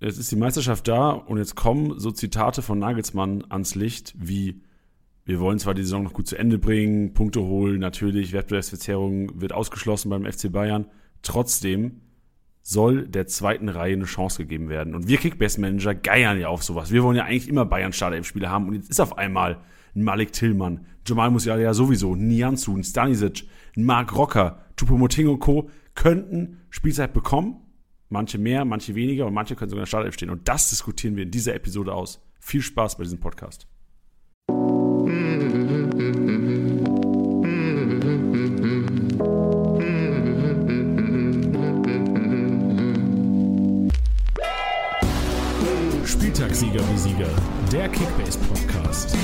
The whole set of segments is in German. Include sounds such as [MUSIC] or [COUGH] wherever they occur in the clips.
jetzt ist die Meisterschaft da und jetzt kommen so Zitate von Nagelsmann ans Licht wie wir wollen zwar die Saison noch gut zu Ende bringen, Punkte holen, natürlich, Wettbewerbsverzerrung wird ausgeschlossen beim FC Bayern. Trotzdem soll der zweiten Reihe eine Chance gegeben werden. Und wir Kickbase-Manager geiern ja auf sowas. Wir wollen ja eigentlich immer Bayern Startelf-Spieler haben und jetzt ist auf einmal ein Malik Tillmann, Jamal Musiala ja sowieso, Nianzu, ein Stanisic, ein Mark Rocker, Tupomoting und Co. könnten Spielzeit bekommen. Manche mehr, manche weniger und manche können sogar in der Startelf stehen. Und das diskutieren wir in dieser Episode aus. Viel Spaß bei diesem Podcast. Spieltagssieger wie Sieger, der Kickbase Podcast.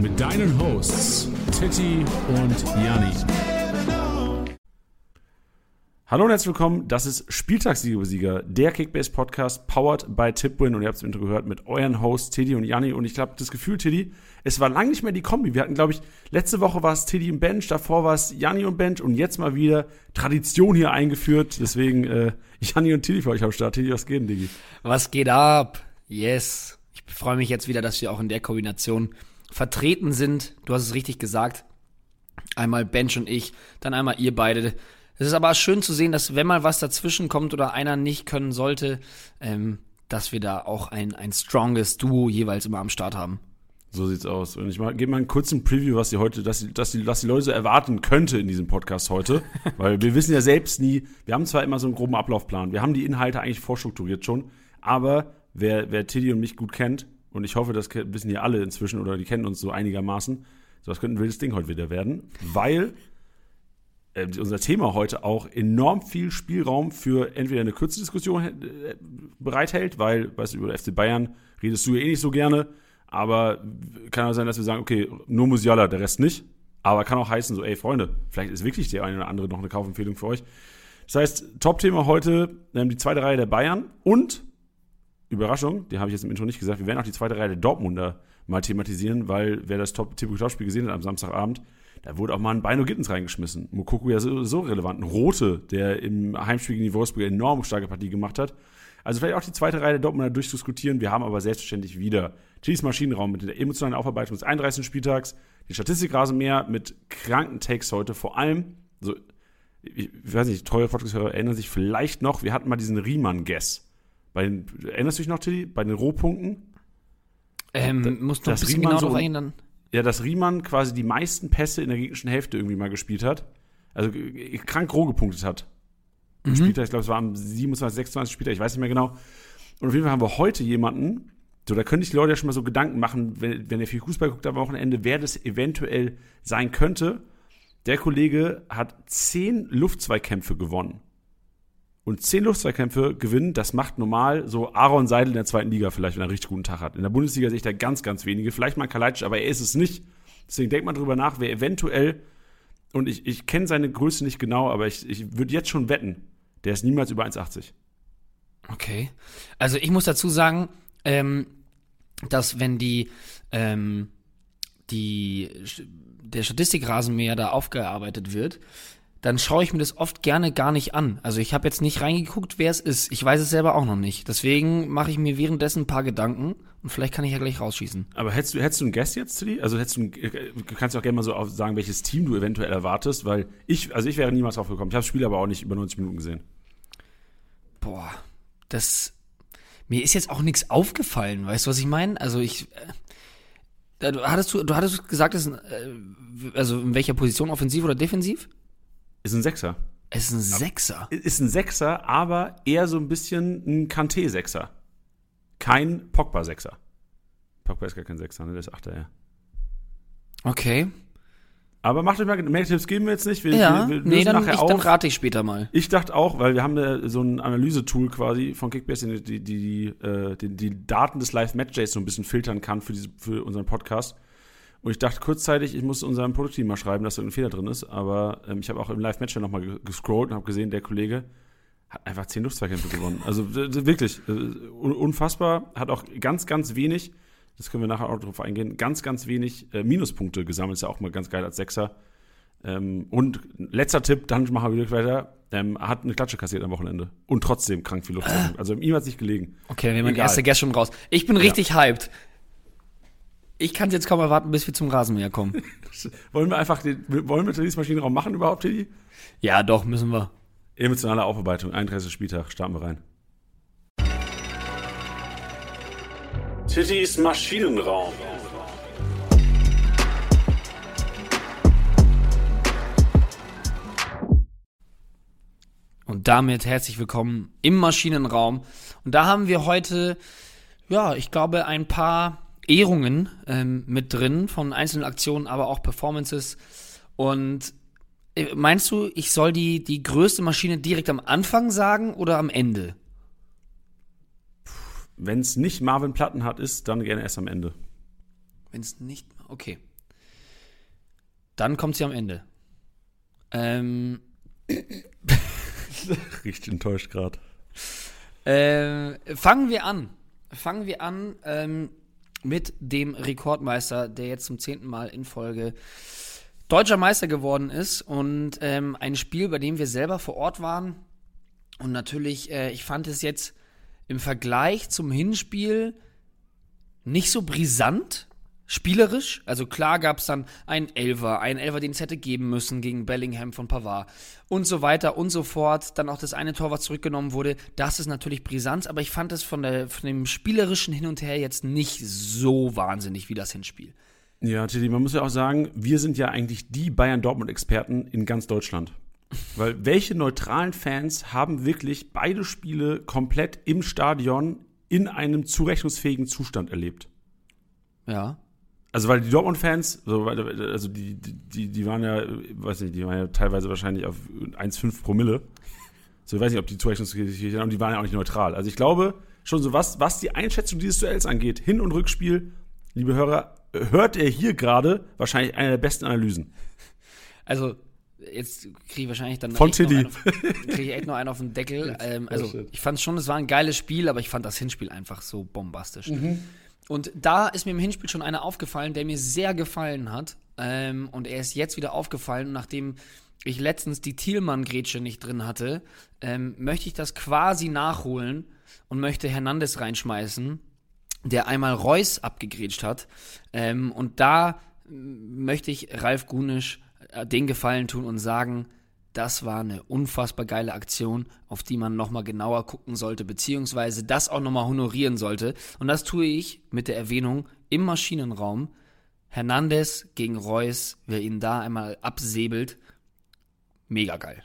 Mit deinen Hosts Titti und Janni. Hallo und herzlich willkommen. Das ist Spieltagssieger, der Kickbase Podcast, powered by Tipwin. Und ihr habt es im Intro gehört mit euren Hosts Tiddy und Janni. Und ich glaube, das Gefühl, Tiddy, es war lange nicht mehr die Kombi. Wir hatten, glaube ich, letzte Woche war es Tiddy im Bench, davor war es Janni und Bench und jetzt mal wieder Tradition hier eingeführt. Deswegen äh, Janni und Tiddy für euch am Start. Tiddy, was geht denn, Diggi? Was geht ab? Yes. Ich freue mich jetzt wieder, dass wir auch in der Kombination vertreten sind. Du hast es richtig gesagt. Einmal Bench und ich, dann einmal ihr beide. Es ist aber schön zu sehen, dass wenn mal was dazwischen kommt oder einer nicht können sollte, ähm, dass wir da auch ein, ein stronges Duo jeweils immer am Start haben. So sieht's aus. Und ich gebe mal einen kurzen Preview, was die heute, dass die, dass die, dass die Leute so erwarten könnte in diesem Podcast heute. [LAUGHS] Weil wir wissen ja selbst nie, wir haben zwar immer so einen groben Ablaufplan, wir haben die Inhalte eigentlich vorstrukturiert schon, aber wer, wer Tiddy und mich gut kennt, und ich hoffe, das wissen ja alle inzwischen oder die kennen uns so einigermaßen, so das könnte ein wildes Ding heute wieder werden, weil äh, unser Thema heute auch enorm viel Spielraum für entweder eine kurze Diskussion äh, bereithält, weil, weißt du, über FC Bayern redest du ja eh nicht so gerne, aber kann auch sein, dass wir sagen, okay, nur Musiala, der Rest nicht. Aber kann auch heißen, so, ey, Freunde, vielleicht ist wirklich der eine oder andere noch eine Kaufempfehlung für euch. Das heißt, Top-Thema heute, ähm, die zweite Reihe der Bayern und, Überraschung, die habe ich jetzt im Intro nicht gesagt, wir werden auch die zweite Reihe der Dortmunder mal thematisieren, weil wer das Top-Spiel gesehen hat am Samstagabend, da wurde auch mal ein Beino Gittens reingeschmissen. Mukoko ja so, relevant. Ein Rote, der im Heimspiel gegen die Wolfsburg enorm starke Partie gemacht hat. Also vielleicht auch die zweite Reihe der Dortmunder durchdiskutieren. Wir haben aber selbstverständlich wieder Chiefs Maschinenraum mit der emotionalen Aufarbeitung des 31. Spieltags, die Statistikrasenmäher mit kranken Takes heute. Vor allem, so, ich weiß nicht, treue Podcast-Hörer erinnern sich vielleicht noch, wir hatten mal diesen Riemann-Guess. Bei den, erinnerst du dich noch, Tilly? Bei den Rohpunkten? Ähm, Da- musst du ein das bisschen Riemann genau so- drauf eingehen dann. Ja, dass Riemann quasi die meisten Pässe in der gegnerischen Hälfte irgendwie mal gespielt hat. Also krank roh gepunktet hat. Im Spieltag, ich glaube, es war am 27, 26 Spieltag, ich weiß nicht mehr genau. Und auf jeden Fall haben wir heute jemanden, so, da können sich die Leute ja schon mal so Gedanken machen, wenn, wenn ihr viel Fußball guckt am Wochenende, wer das eventuell sein könnte. Der Kollege hat zehn Luftzweikämpfe gewonnen. Und zehn Luftzweikämpfe gewinnen, das macht normal so Aaron Seidel in der zweiten Liga vielleicht, wenn er einen richtig guten Tag hat. In der Bundesliga sehe ich da ganz, ganz wenige. Vielleicht mal Kalajdzic, aber er ist es nicht. Deswegen denkt man drüber nach, wer eventuell, und ich, ich kenne seine Größe nicht genau, aber ich, ich würde jetzt schon wetten, der ist niemals über 1,80. Okay. Also ich muss dazu sagen, ähm, dass wenn die, ähm, die, der Statistikrasenmäher da aufgearbeitet wird, dann schaue ich mir das oft gerne gar nicht an. Also ich habe jetzt nicht reingeguckt, wer es ist. Ich weiß es selber auch noch nicht. Deswegen mache ich mir währenddessen ein paar Gedanken und vielleicht kann ich ja gleich rausschießen. Aber hättest du, hättest du einen Guest jetzt, Tilly? Also hättest du, einen, du kannst auch gerne mal so sagen, welches Team du eventuell erwartest, weil ich, also ich wäre niemals drauf gekommen. Ich habe das Spiel aber auch nicht über 90 Minuten gesehen. Boah, das. Mir ist jetzt auch nichts aufgefallen, weißt du, was ich meine? Also ich. Äh, du hattest du, du hattest gesagt, ein, äh, also in welcher Position, offensiv oder defensiv? Ist ein Sechser. Es ist ein Sechser. Ist ein Sechser, aber eher so ein bisschen ein Kanté-Sechser. Kein Pogba-Sechser. Pogba ist gar kein Sechser, ne? Der ist Achter, ja. Okay. Aber macht euch mal, mehr Tipps geben wir jetzt nicht. Wir, Ja, wir, wir nee, dann, nachher ich, auf. dann rate ich später mal. Ich dachte auch, weil wir haben da so ein Analysetool quasi von Kickbase, die die, die, äh, die, die Daten des Live-Match-Days so ein bisschen filtern kann für, diese, für unseren Podcast. Und ich dachte kurzzeitig, ich muss unserem Produktteam mal schreiben, dass da ein Fehler drin ist. Aber ähm, ich habe auch im Live-Match nochmal ge- gescrollt und habe gesehen, der Kollege hat einfach zehn Luftzweikämpfe gewonnen. Also wirklich, äh, un- unfassbar. Hat auch ganz, ganz wenig, das können wir nachher auch drauf eingehen, ganz, ganz wenig äh, Minuspunkte gesammelt. Ist ja auch mal ganz geil als Sechser. Ähm, und letzter Tipp, dann machen wir wieder weiter. Ähm, hat eine Klatsche kassiert am Wochenende. Und trotzdem krank viel Luft. Ah. Also ihm hat es nicht gelegen. Okay, wir haben den Egal. erste Guest schon raus. Ich bin richtig hyped. Ich kann es jetzt kaum erwarten, bis wir zum Rasenmäher kommen. [LAUGHS] Wollen wir einfach den, wollen wir Teddys Maschinenraum machen überhaupt, Teddy? ja, doch, müssen wir. Emotionale Aufarbeitung, 31. Spieltag, starten wir rein. Tittys Maschinenraum. Und damit herzlich willkommen im Maschinenraum. Und da haben wir heute, ja, ich glaube, ein paar Ehrungen ähm, mit drin von einzelnen Aktionen, aber auch Performances. Und äh, meinst du, ich soll die, die größte Maschine direkt am Anfang sagen oder am Ende? Wenn es nicht Marvin Plattenhardt ist, dann gerne erst am Ende. Wenn es nicht. Okay. Dann kommt sie am Ende. Ähm, [LAUGHS] Richtig enttäuscht gerade. Äh, fangen wir an. Fangen wir an ähm, mit dem Rekordmeister, der jetzt zum zehnten Mal in Folge deutscher Meister geworden ist. Und ähm, ein Spiel, bei dem wir selber vor Ort waren. Und natürlich, äh, ich fand es jetzt im Vergleich zum Hinspiel nicht so brisant, spielerisch. Also klar gab es dann einen Elfer, einen Elfer, den es hätte geben müssen gegen Bellingham von Pavard und so weiter und so fort. Dann auch das eine Tor, was zurückgenommen wurde. Das ist natürlich brisant, aber ich fand es von, der, von dem spielerischen Hin und Her jetzt nicht so wahnsinnig wie das Hinspiel. Ja, Teddy, man muss ja auch sagen, wir sind ja eigentlich die Bayern-Dortmund-Experten in ganz Deutschland. [LAUGHS] Weil welche neutralen Fans haben wirklich beide Spiele komplett im Stadion in einem zurechnungsfähigen Zustand erlebt? Ja. Also weil die Dortmund-Fans, so, weil- also die, die, die waren ja, weiß nicht, die waren ja teilweise wahrscheinlich auf 1,5 Promille. So, ich weiß nicht, ob die zurechnungsfähig sind, und die waren ja auch nicht neutral. Also ich glaube schon so, was, was die Einschätzung dieses Duells angeht, Hin- und Rückspiel, liebe Hörer, hört ihr hier gerade wahrscheinlich eine der besten Analysen. Also, jetzt kriege ich wahrscheinlich dann Von Tilly. einen auf- krieg ich echt noch einen auf den Deckel. [LAUGHS] Ähm, also, shit. ich fand schon, es war ein geiles Spiel, aber ich fand das Hinspiel einfach so bombastisch. Mhm. Und da ist mir im Hinspiel schon einer aufgefallen, der mir sehr gefallen hat. Ähm, und er ist jetzt wieder aufgefallen, nachdem ich letztens die Thielmann-Grätsche nicht drin hatte, ähm, möchte ich das quasi nachholen und möchte Hernandez reinschmeißen, der einmal Reus abgegrätscht hat. Ähm, und da möchte ich Ralf Gunisch äh, den Gefallen tun und sagen, das war eine unfassbar geile Aktion, auf die man nochmal genauer gucken sollte, beziehungsweise das auch nochmal honorieren sollte. Und das tue ich mit der Erwähnung im Maschinenraum. Hernandez gegen Reus, wer ihn da einmal absäbelt, mega geil.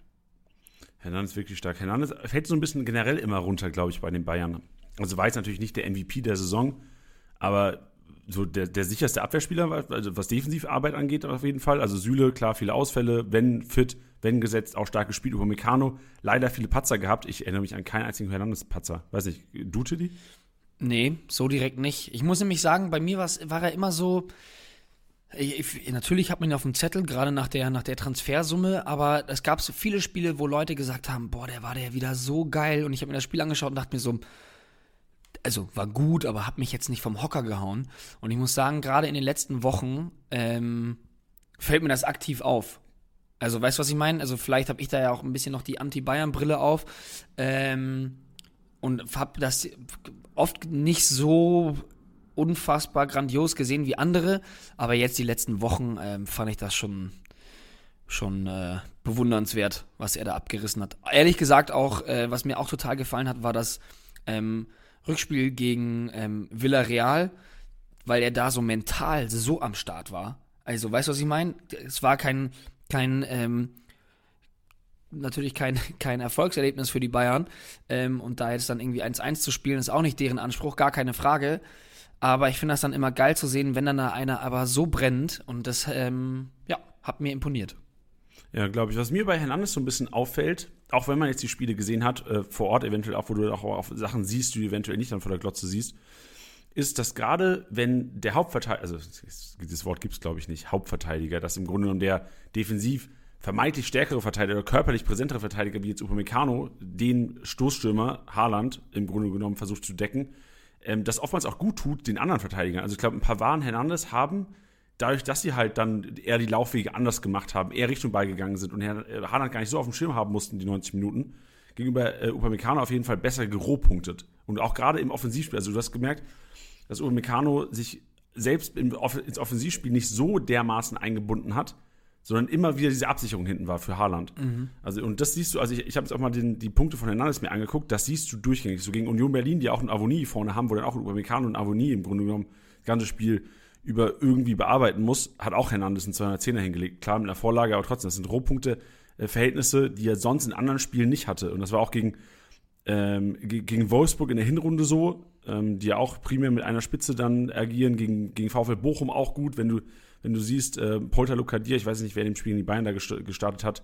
Hernandez wirklich stark. Hernandez fällt so ein bisschen generell immer runter, glaube ich, bei den Bayern. Also war jetzt natürlich nicht der MVP der Saison, aber so der, der sicherste Abwehrspieler, also was Defensivarbeit angeht, auf jeden Fall. Also Süle, klar, viele Ausfälle, wenn fit, wenn gesetzt, auch stark gespielt. Über Meccano, leider viele Patzer gehabt. Ich erinnere mich an keinen einzigen Hernandez-Patzer. Weiß nicht, du, Tilly? Nee, so direkt nicht. Ich muss nämlich sagen, bei mir war er immer so. Ich, natürlich hat man ihn auf dem Zettel, gerade nach der, nach der Transfersumme, aber es gab so viele Spiele, wo Leute gesagt haben, boah, der war der wieder so geil. Und ich habe mir das Spiel angeschaut und dachte mir so, also war gut, aber hat mich jetzt nicht vom Hocker gehauen. Und ich muss sagen, gerade in den letzten Wochen ähm, fällt mir das aktiv auf. Also, weißt du, was ich meine? Also, vielleicht habe ich da ja auch ein bisschen noch die Anti-Bayern-Brille auf. Ähm, und habe das oft nicht so unfassbar grandios gesehen wie andere, aber jetzt die letzten Wochen ähm, fand ich das schon schon äh, bewundernswert, was er da abgerissen hat. Ehrlich gesagt auch, äh, was mir auch total gefallen hat, war das ähm, Rückspiel gegen ähm, Villarreal, weil er da so mental so am Start war. Also, weißt du, was ich meine? Es war kein kein ähm, natürlich kein, [LAUGHS] kein Erfolgserlebnis für die Bayern. Ähm, und da jetzt dann irgendwie 1-1 zu spielen, ist auch nicht deren Anspruch, gar keine Frage. Aber ich finde das dann immer geil zu sehen, wenn dann da einer aber so brennt. Und das, ähm, ja, hat mir imponiert. Ja, glaube ich. Was mir bei Hernandez so ein bisschen auffällt, auch wenn man jetzt die Spiele gesehen hat, äh, vor Ort eventuell auch, wo du auch auf Sachen siehst, die du eventuell nicht dann vor der Glotze siehst, ist, dass gerade wenn der Hauptverteidiger, also dieses Wort gibt es glaube ich nicht, Hauptverteidiger, dass im Grunde genommen der defensiv vermeintlich stärkere Verteidiger, körperlich präsentere Verteidiger wie jetzt Upamecano, den Stoßstürmer Haaland im Grunde genommen versucht zu decken, ähm, das oftmals auch gut tut den anderen Verteidigern. Also ich glaube, ein paar Waren Hernandez haben dadurch, dass sie halt dann eher die Laufwege anders gemacht haben, eher Richtung Ball gegangen sind und Herr äh, Haaland gar nicht so auf dem Schirm haben mussten, die 90 Minuten, gegenüber äh, Upamecano auf jeden Fall besser gerohpunktet. Und auch gerade im Offensivspiel, also du hast gemerkt, dass Upamecano sich selbst im, ins Offensivspiel nicht so dermaßen eingebunden hat, sondern immer wieder diese Absicherung hinten war für Haaland. Mhm. Also, und das siehst du, also ich, ich habe jetzt auch mal den, die Punkte von Hernandez mir angeguckt, das siehst du durchgängig. So gegen Union Berlin, die auch einen Avonie vorne haben, wo dann auch ein Upamecano und Avonie im Grunde genommen das ganze Spiel über irgendwie bearbeiten muss, hat auch Hernandez einen 210er hingelegt. Klar, mit einer Vorlage, aber trotzdem, das sind Rohpunkte, äh, Verhältnisse, die er sonst in anderen Spielen nicht hatte. Und das war auch gegen, ähm, gegen Wolfsburg in der Hinrunde so, ähm, die ja auch primär mit einer Spitze dann agieren, gegen, gegen VfL Bochum auch gut, wenn du wenn du siehst, äh, Polter Lukadir, ich weiß nicht, wer in dem Spiel in die Beine da gestartet hat,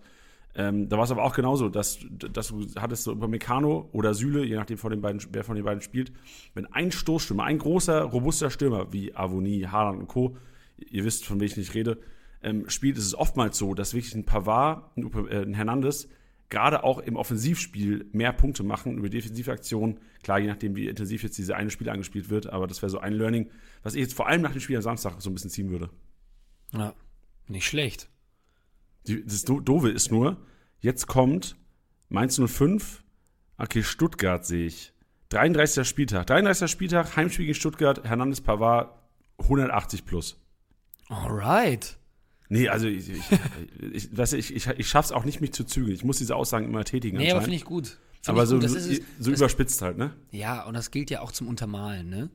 ähm, da war es aber auch genauso, dass, dass du hattest so über Meccano oder Süle, je nachdem von den beiden, wer von den beiden spielt, wenn ein Stoßstürmer, ein großer, robuster Stürmer wie Avoni, Haaland und Co., ihr wisst, von welchem ich rede, ähm, spielt, ist es oftmals so, dass wirklich ein Pavard, ein, äh, ein Hernandez, gerade auch im Offensivspiel mehr Punkte machen über Defensivaktionen. Klar, je nachdem, wie intensiv jetzt diese eine Spiel angespielt wird, aber das wäre so ein Learning, was ich jetzt vor allem nach dem Spiel am Samstag so ein bisschen ziehen würde. Ja, nicht schlecht. Die, das Doofe ist nur, jetzt kommt Mainz 05, okay, Stuttgart sehe ich. 33. Spieltag. 33. Spieltag, Heimspiel gegen Stuttgart, Hernandez Pavard 180 plus. Alright. Nee, also ich, ich, [LAUGHS] ich, weißt du, ich, ich, ich schaff's auch nicht, mich zu zügeln. Ich muss diese Aussagen immer tätigen. Nee, aber finde ich gut. Find aber so, gut. so, so überspitzt halt, ne? Ja, und das gilt ja auch zum Untermalen, ne?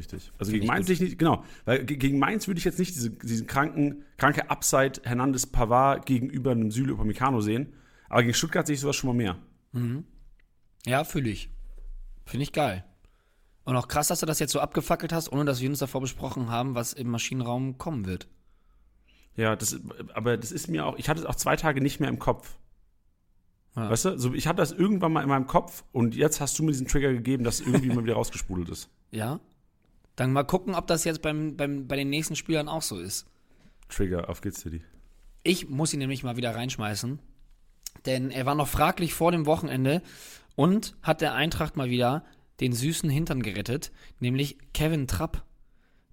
Richtig. Also gegen Mainz nicht, genau. Weil gegen Mainz würde ich jetzt nicht diese, diesen kranken, kranke Upside Hernandez Pavard gegenüber einem Süle Upamecano sehen. Aber gegen Stuttgart sehe ich sowas schon mal mehr. Mhm. Ja, fühle ich. Finde ich geil. Und auch krass, dass du das jetzt so abgefackelt hast, ohne dass wir uns davor besprochen haben, was im Maschinenraum kommen wird. Ja, das, aber das ist mir auch, ich hatte es auch zwei Tage nicht mehr im Kopf. Ja. Weißt du, so, ich hatte das irgendwann mal in meinem Kopf und jetzt hast du mir diesen Trigger gegeben, dass irgendwie mal wieder rausgespudelt ist. Ja, dann mal gucken, ob das jetzt beim, beim, bei den nächsten Spielern auch so ist. Trigger, auf geht's, City. Ich muss ihn nämlich mal wieder reinschmeißen. Denn er war noch fraglich vor dem Wochenende und hat der Eintracht mal wieder den süßen Hintern gerettet, nämlich Kevin Trapp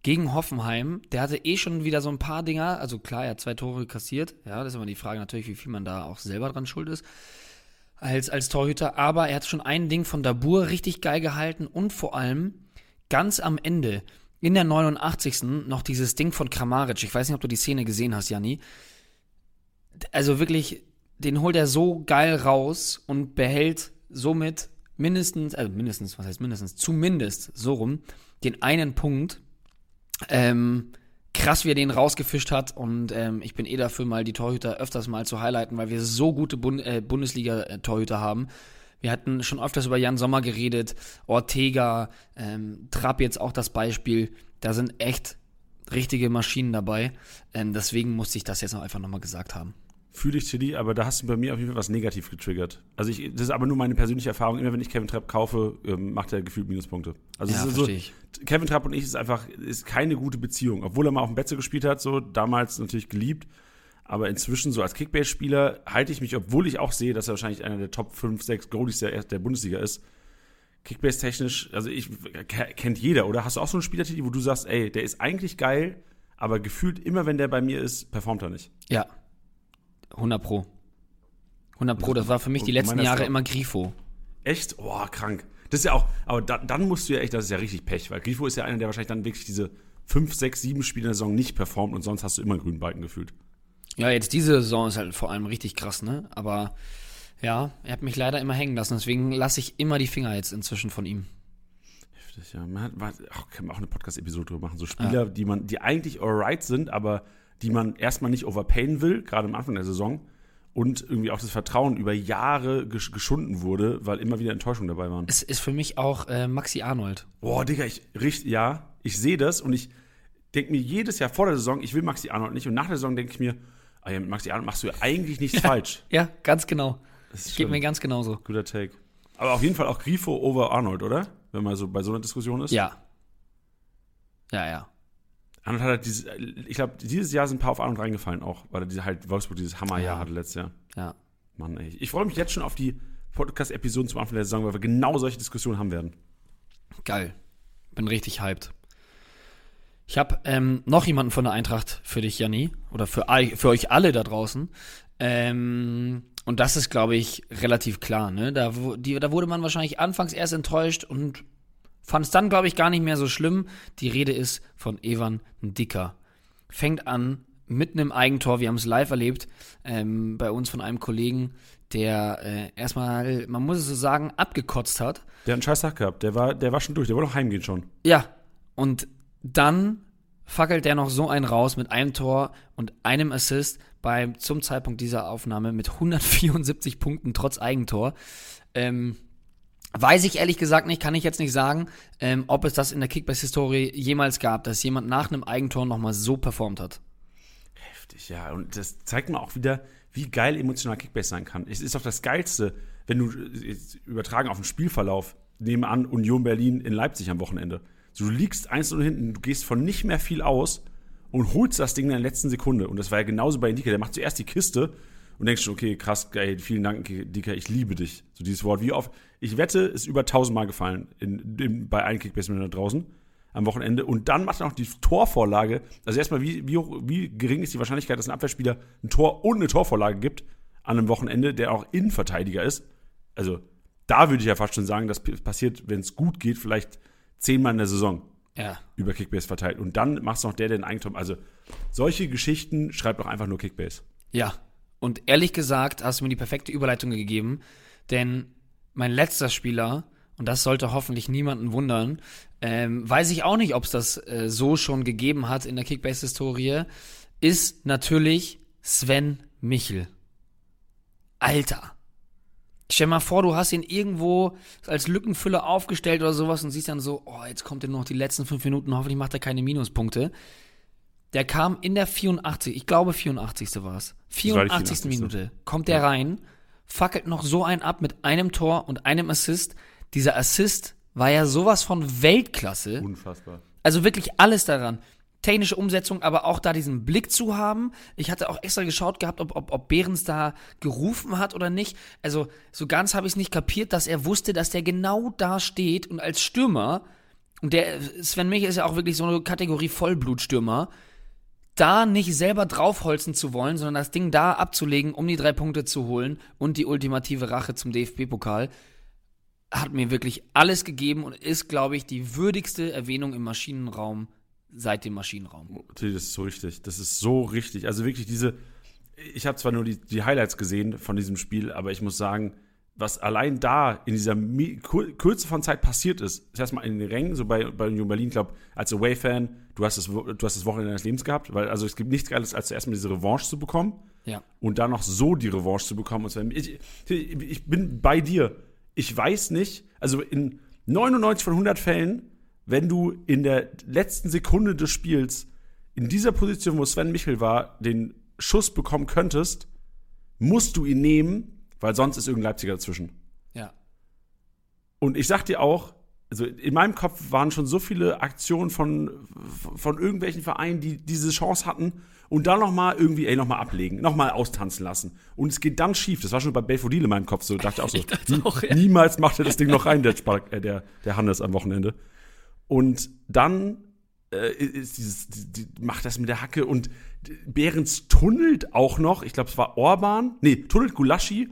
gegen Hoffenheim. Der hatte eh schon wieder so ein paar Dinger, also klar, er hat zwei Tore kassiert. Ja, das ist immer die Frage natürlich, wie viel man da auch selber dran schuld ist als, als Torhüter. Aber er hat schon ein Ding von Dabur richtig geil gehalten und vor allem ganz am Ende, in der 89. noch dieses Ding von Kramaric. Ich weiß nicht, ob du die Szene gesehen hast, Janni. Also wirklich, den holt er so geil raus und behält somit mindestens, also mindestens, was heißt mindestens, zumindest so rum, den einen Punkt. Ähm, krass, wie er den rausgefischt hat und ähm, ich bin eh dafür, mal die Torhüter öfters mal zu highlighten, weil wir so gute Bund äh, Bundesliga-Torhüter haben. Wir hatten schon öfters über Jan Sommer geredet, Ortega, ähm, Trapp jetzt auch das Beispiel. Da sind echt richtige Maschinen dabei. Ähm, deswegen musste ich das jetzt noch einfach nochmal gesagt haben. Fühle ich, Tilly, aber da hast du bei mir auf jeden Fall was negativ getriggert. Also ich, das ist aber nur meine persönliche Erfahrung. Immer wenn ich Kevin Trapp kaufe, ähm, macht er gefühlt Minuspunkte. Also ja, so. Kevin Trapp und ich ist einfach ist keine gute Beziehung. Obwohl er mal auf dem Betze gespielt hat, so damals natürlich geliebt. Aber inzwischen so als Kickbase-Spieler halte ich mich, obwohl ich auch sehe, dass er wahrscheinlich einer der Top 5, 6 Goalies der, der Bundesliga ist. Kickbase-technisch, also ich kennt jeder, oder? Hast du auch so einen Spieler, wo du sagst, ey, der ist eigentlich geil, aber gefühlt immer, wenn der bei mir ist, performt er nicht? Ja. 100 Pro. 100 Pro, das war für mich die letzten Jahre immer Grifo. Echt? Oh, krank. Das ist ja auch, aber da, dann musst du ja echt, das ist ja richtig Pech, weil Grifo ist ja einer, der wahrscheinlich dann wirklich diese 5, 6, 7 Spiele in der Saison nicht performt und sonst hast du immer einen grünen Balken gefühlt. Ja, jetzt diese Saison ist halt vor allem richtig krass, ne? Aber ja, er hat mich leider immer hängen lassen. Deswegen lasse ich immer die Finger jetzt inzwischen von ihm. Heftig, ja. Man hat, ach, kann man auch eine Podcast-Episode drüber machen. So Spieler, ja. die man, die eigentlich alright sind, aber die man erstmal nicht overpayen will, gerade am Anfang der Saison. Und irgendwie auch das Vertrauen über Jahre gesch geschunden wurde, weil immer wieder Enttäuschungen dabei waren. Es ist für mich auch äh, Maxi Arnold. Boah, Digga, ich richtig, ja, ich sehe das und ich denke mir jedes Jahr vor der Saison, ich will Maxi Arnold nicht. Und nach der Saison denke ich mir, ah ja, mit Maxi Arnold machst du ja eigentlich nichts ja, falsch. Ja, ganz genau. Das geht mir ganz genauso. Guter Take. Aber auf jeden Fall auch Grifo over Arnold, oder? Wenn man so bei so einer Diskussion ist. Ja. Ja, ja. Arnold hat halt dieses, ich glaube, dieses Jahr sind ein paar auf Arnold reingefallen auch, weil er diese, halt Wolfsburg dieses Hammerjahr ja. hatte letztes Jahr. Ja. Mann, ey. Ich freue mich jetzt schon auf die Podcast-Episoden zum Anfang der Saison, weil wir genau solche Diskussionen haben werden. Geil. Bin richtig hyped. Ich habe ähm, noch jemanden von der Eintracht für dich, Janni, oder für, für euch alle da draußen. Ähm, und das ist, glaube ich, relativ klar. Ne? Da, die, da wurde man wahrscheinlich anfangs erst enttäuscht und fand es dann, glaube ich, gar nicht mehr so schlimm. Die Rede ist von Evan Dicker. Fängt an mitten im Eigentor. Wir haben es live erlebt ähm, bei uns von einem Kollegen, der äh, erstmal, man muss es so sagen, abgekotzt hat. Der hat einen scheiß Tag gehabt. Der war, der war schon durch. Der wollte auch heimgehen schon. Ja. Und dann fackelt der noch so einen raus mit einem Tor und einem Assist beim, zum Zeitpunkt dieser Aufnahme mit 174 [LAUGHS] Punkten trotz Eigentor. Ähm, weiß ich ehrlich gesagt nicht, kann ich jetzt nicht sagen, ähm, ob es das in der Kickbase-Historie jemals gab, dass jemand nach einem Eigentor nochmal so performt hat. Heftig, ja. Und das zeigt mir auch wieder, wie geil emotional Kickbase sein kann. Es ist doch das Geilste, wenn du übertragen auf den Spielverlauf, nebenan Union Berlin in Leipzig am Wochenende. Du liegst eins und hinten, du gehst von nicht mehr viel aus und holst das Ding in der letzten Sekunde. Und das war ja genauso bei Indika. Der macht zuerst die Kiste und denkst schon, okay, krass, geil, vielen Dank, Indika, ich liebe dich. So dieses Wort, wie oft. Ich wette, ist über tausendmal gefallen in, in, bei allen Kickbase da draußen am Wochenende. Und dann macht er noch die Torvorlage. Also erstmal, wie, wie, hoch, wie gering ist die Wahrscheinlichkeit, dass ein Abwehrspieler ein Tor und eine Torvorlage gibt an einem Wochenende, der auch Innenverteidiger ist. Also da würde ich ja fast schon sagen, das passiert, wenn es gut geht, vielleicht zehnmal in der Saison ja. über Kickbase verteilt. Und dann machst du noch der, der den Eigentum. Also solche Geschichten schreibt doch einfach nur Kickbase. Ja. Und ehrlich gesagt hast du mir die perfekte Überleitung gegeben, denn mein letzter Spieler, und das sollte hoffentlich niemanden wundern, ähm, weiß ich auch nicht, ob es das äh, so schon gegeben hat in der Kickbase-Historie, ist natürlich Sven Michel. Alter. Stell mal vor, du hast ihn irgendwo als Lückenfüller aufgestellt oder sowas und siehst dann so, oh, jetzt kommt er nur noch die letzten fünf Minuten, hoffentlich macht er keine Minuspunkte. Der kam in der 84, ich glaube 84. war es. 84. Minute kommt der ja. rein, fackelt noch so einen ab mit einem Tor und einem Assist. Dieser Assist war ja sowas von Weltklasse. Unfassbar. Also wirklich alles daran technische Umsetzung, aber auch da diesen Blick zu haben. Ich hatte auch extra geschaut gehabt, ob, ob, ob Behrens da gerufen hat oder nicht. Also so ganz habe ich es nicht kapiert, dass er wusste, dass der genau da steht und als Stürmer, und der Sven Mich ist ja auch wirklich so eine Kategorie Vollblutstürmer, da nicht selber draufholzen zu wollen, sondern das Ding da abzulegen, um die drei Punkte zu holen und die ultimative Rache zum DFB-Pokal, hat mir wirklich alles gegeben und ist, glaube ich, die würdigste Erwähnung im Maschinenraum seit dem Maschinenraum. Das ist so richtig. Das ist so richtig. Also wirklich diese. Ich habe zwar nur die, die Highlights gesehen von diesem Spiel, aber ich muss sagen, was allein da in dieser Kürze von Zeit passiert ist, ist erstmal in den Rängen, so bei, bei Union Berlin, ich glaube, als Away-Fan, du hast, das, du hast das Wochenende deines Lebens gehabt, weil also es gibt nichts Geiles, als erstmal diese Revanche zu bekommen. Ja. Und dann noch so die Revanche zu bekommen. Und zwar, ich, ich bin bei dir. Ich weiß nicht, also in 99 von 100 Fällen wenn du in der letzten Sekunde des Spiels in dieser Position, wo Sven Michel war, den Schuss bekommen könntest, musst du ihn nehmen, weil sonst ist irgendein Leipziger dazwischen. Ja. Und ich sag dir auch, also in meinem Kopf waren schon so viele Aktionen von, von irgendwelchen Vereinen, die diese Chance hatten und dann nochmal irgendwie, ey, nochmal ablegen, nochmal austanzen lassen. Und es geht dann schief. Das war schon bei Belfodil in meinem Kopf so. Dachte auch so, [LAUGHS] dachte auch, ja. niemals macht er das Ding noch rein, der, äh, der, der Hannes am Wochenende. Und dann äh, ist dieses, die, die, macht das mit der Hacke und Behrens tunnelt auch noch, ich glaube, es war Orban, nee, tunnelt Gulaschi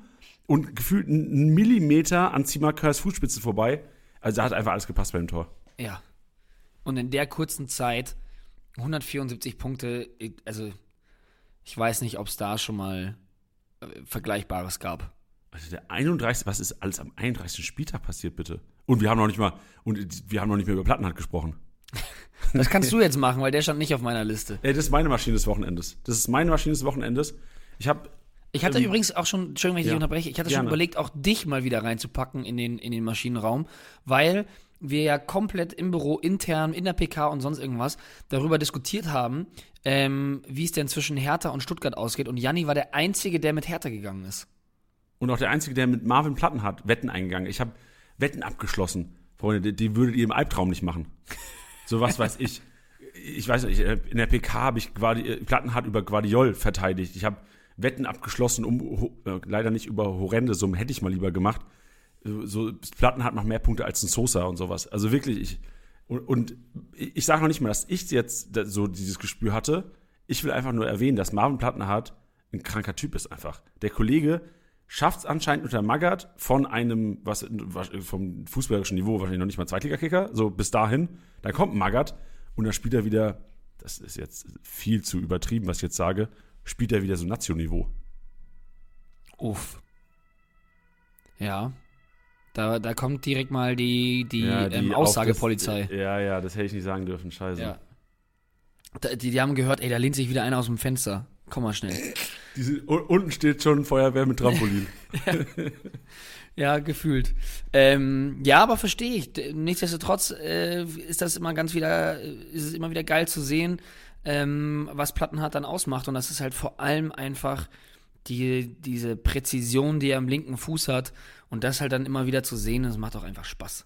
und gefühlt einen Millimeter an Zimakers Fußspitze vorbei. Also da hat einfach alles gepasst beim Tor. Ja. Und in der kurzen Zeit 174 Punkte, also ich weiß nicht, ob es da schon mal äh, Vergleichbares gab. Also der 31, was ist alles am 31. Spieltag passiert, bitte? Und wir haben noch nicht mal, und wir haben noch nicht mehr über Plattenhardt gesprochen. [LAUGHS] Das kannst du jetzt machen, weil der stand nicht auf meiner Liste. Ey, das ist meine Maschine des Wochenendes. Das ist meine Maschine des Wochenendes. Ich habe ich hatte ähm, übrigens auch schon, Entschuldigung, wenn ich ja, dich unterbreche, ich hatte gerne. schon überlegt, auch dich mal wieder reinzupacken in den, in den Maschinenraum, weil wir ja komplett im Büro, intern, in der PK und sonst irgendwas darüber diskutiert haben, ähm, wie es denn zwischen Hertha und Stuttgart ausgeht. Und Janni war der Einzige, der mit Hertha gegangen ist. Und auch der Einzige, der mit Marvin Platten hat, Wetten eingegangen. Ich habe Wetten abgeschlossen. Freunde, die, die würdet ihr im Albtraum nicht machen. So was weiß ich. Ich weiß nicht, in der PK habe ich Guardi Plattenhardt über Guardiol verteidigt. Ich habe Wetten abgeschlossen, um äh, leider nicht über horrende Summen, hätte ich mal lieber gemacht. So Plattenhardt macht mehr Punkte als ein Sosa und sowas. Also wirklich, ich, Und, und ich sage noch nicht mal, dass ich jetzt so dieses Gespür hatte. Ich will einfach nur erwähnen, dass Marvin Plattenhardt ein kranker Typ ist einfach. Der Kollege schafft es anscheinend unter Magath von einem, was, vom fußballerischen Niveau, wahrscheinlich noch nicht mal Zweitligakicker, so bis dahin. Dann kommt Magath und dann spielt er wieder, das ist jetzt viel zu übertrieben, was ich jetzt sage, spielt er wieder so Nationniveau. Uff. Ja. Da, da kommt direkt mal die, die, Ja, die ähm, Aussagepolizei. Das, ja, ja, das hätte ich nicht sagen dürfen, scheiße. Ja. Da, die, die haben gehört, ey, da lehnt sich wieder einer aus dem Fenster. Komm mal schnell. Diese, unten steht schon Feuerwehr mit Trampolin. [LAUGHS] Ja, gefühlt. Ähm, ja, aber verstehe ich. Nichtsdestotrotz äh, ist das immer ganz wieder, äh, ist es immer wieder geil zu sehen, ähm, was Plattenhardt dann ausmacht. Und das ist halt vor allem einfach die, diese Präzision, die er am linken Fuß hat. Und das halt dann immer wieder zu sehen, das macht auch einfach Spaß.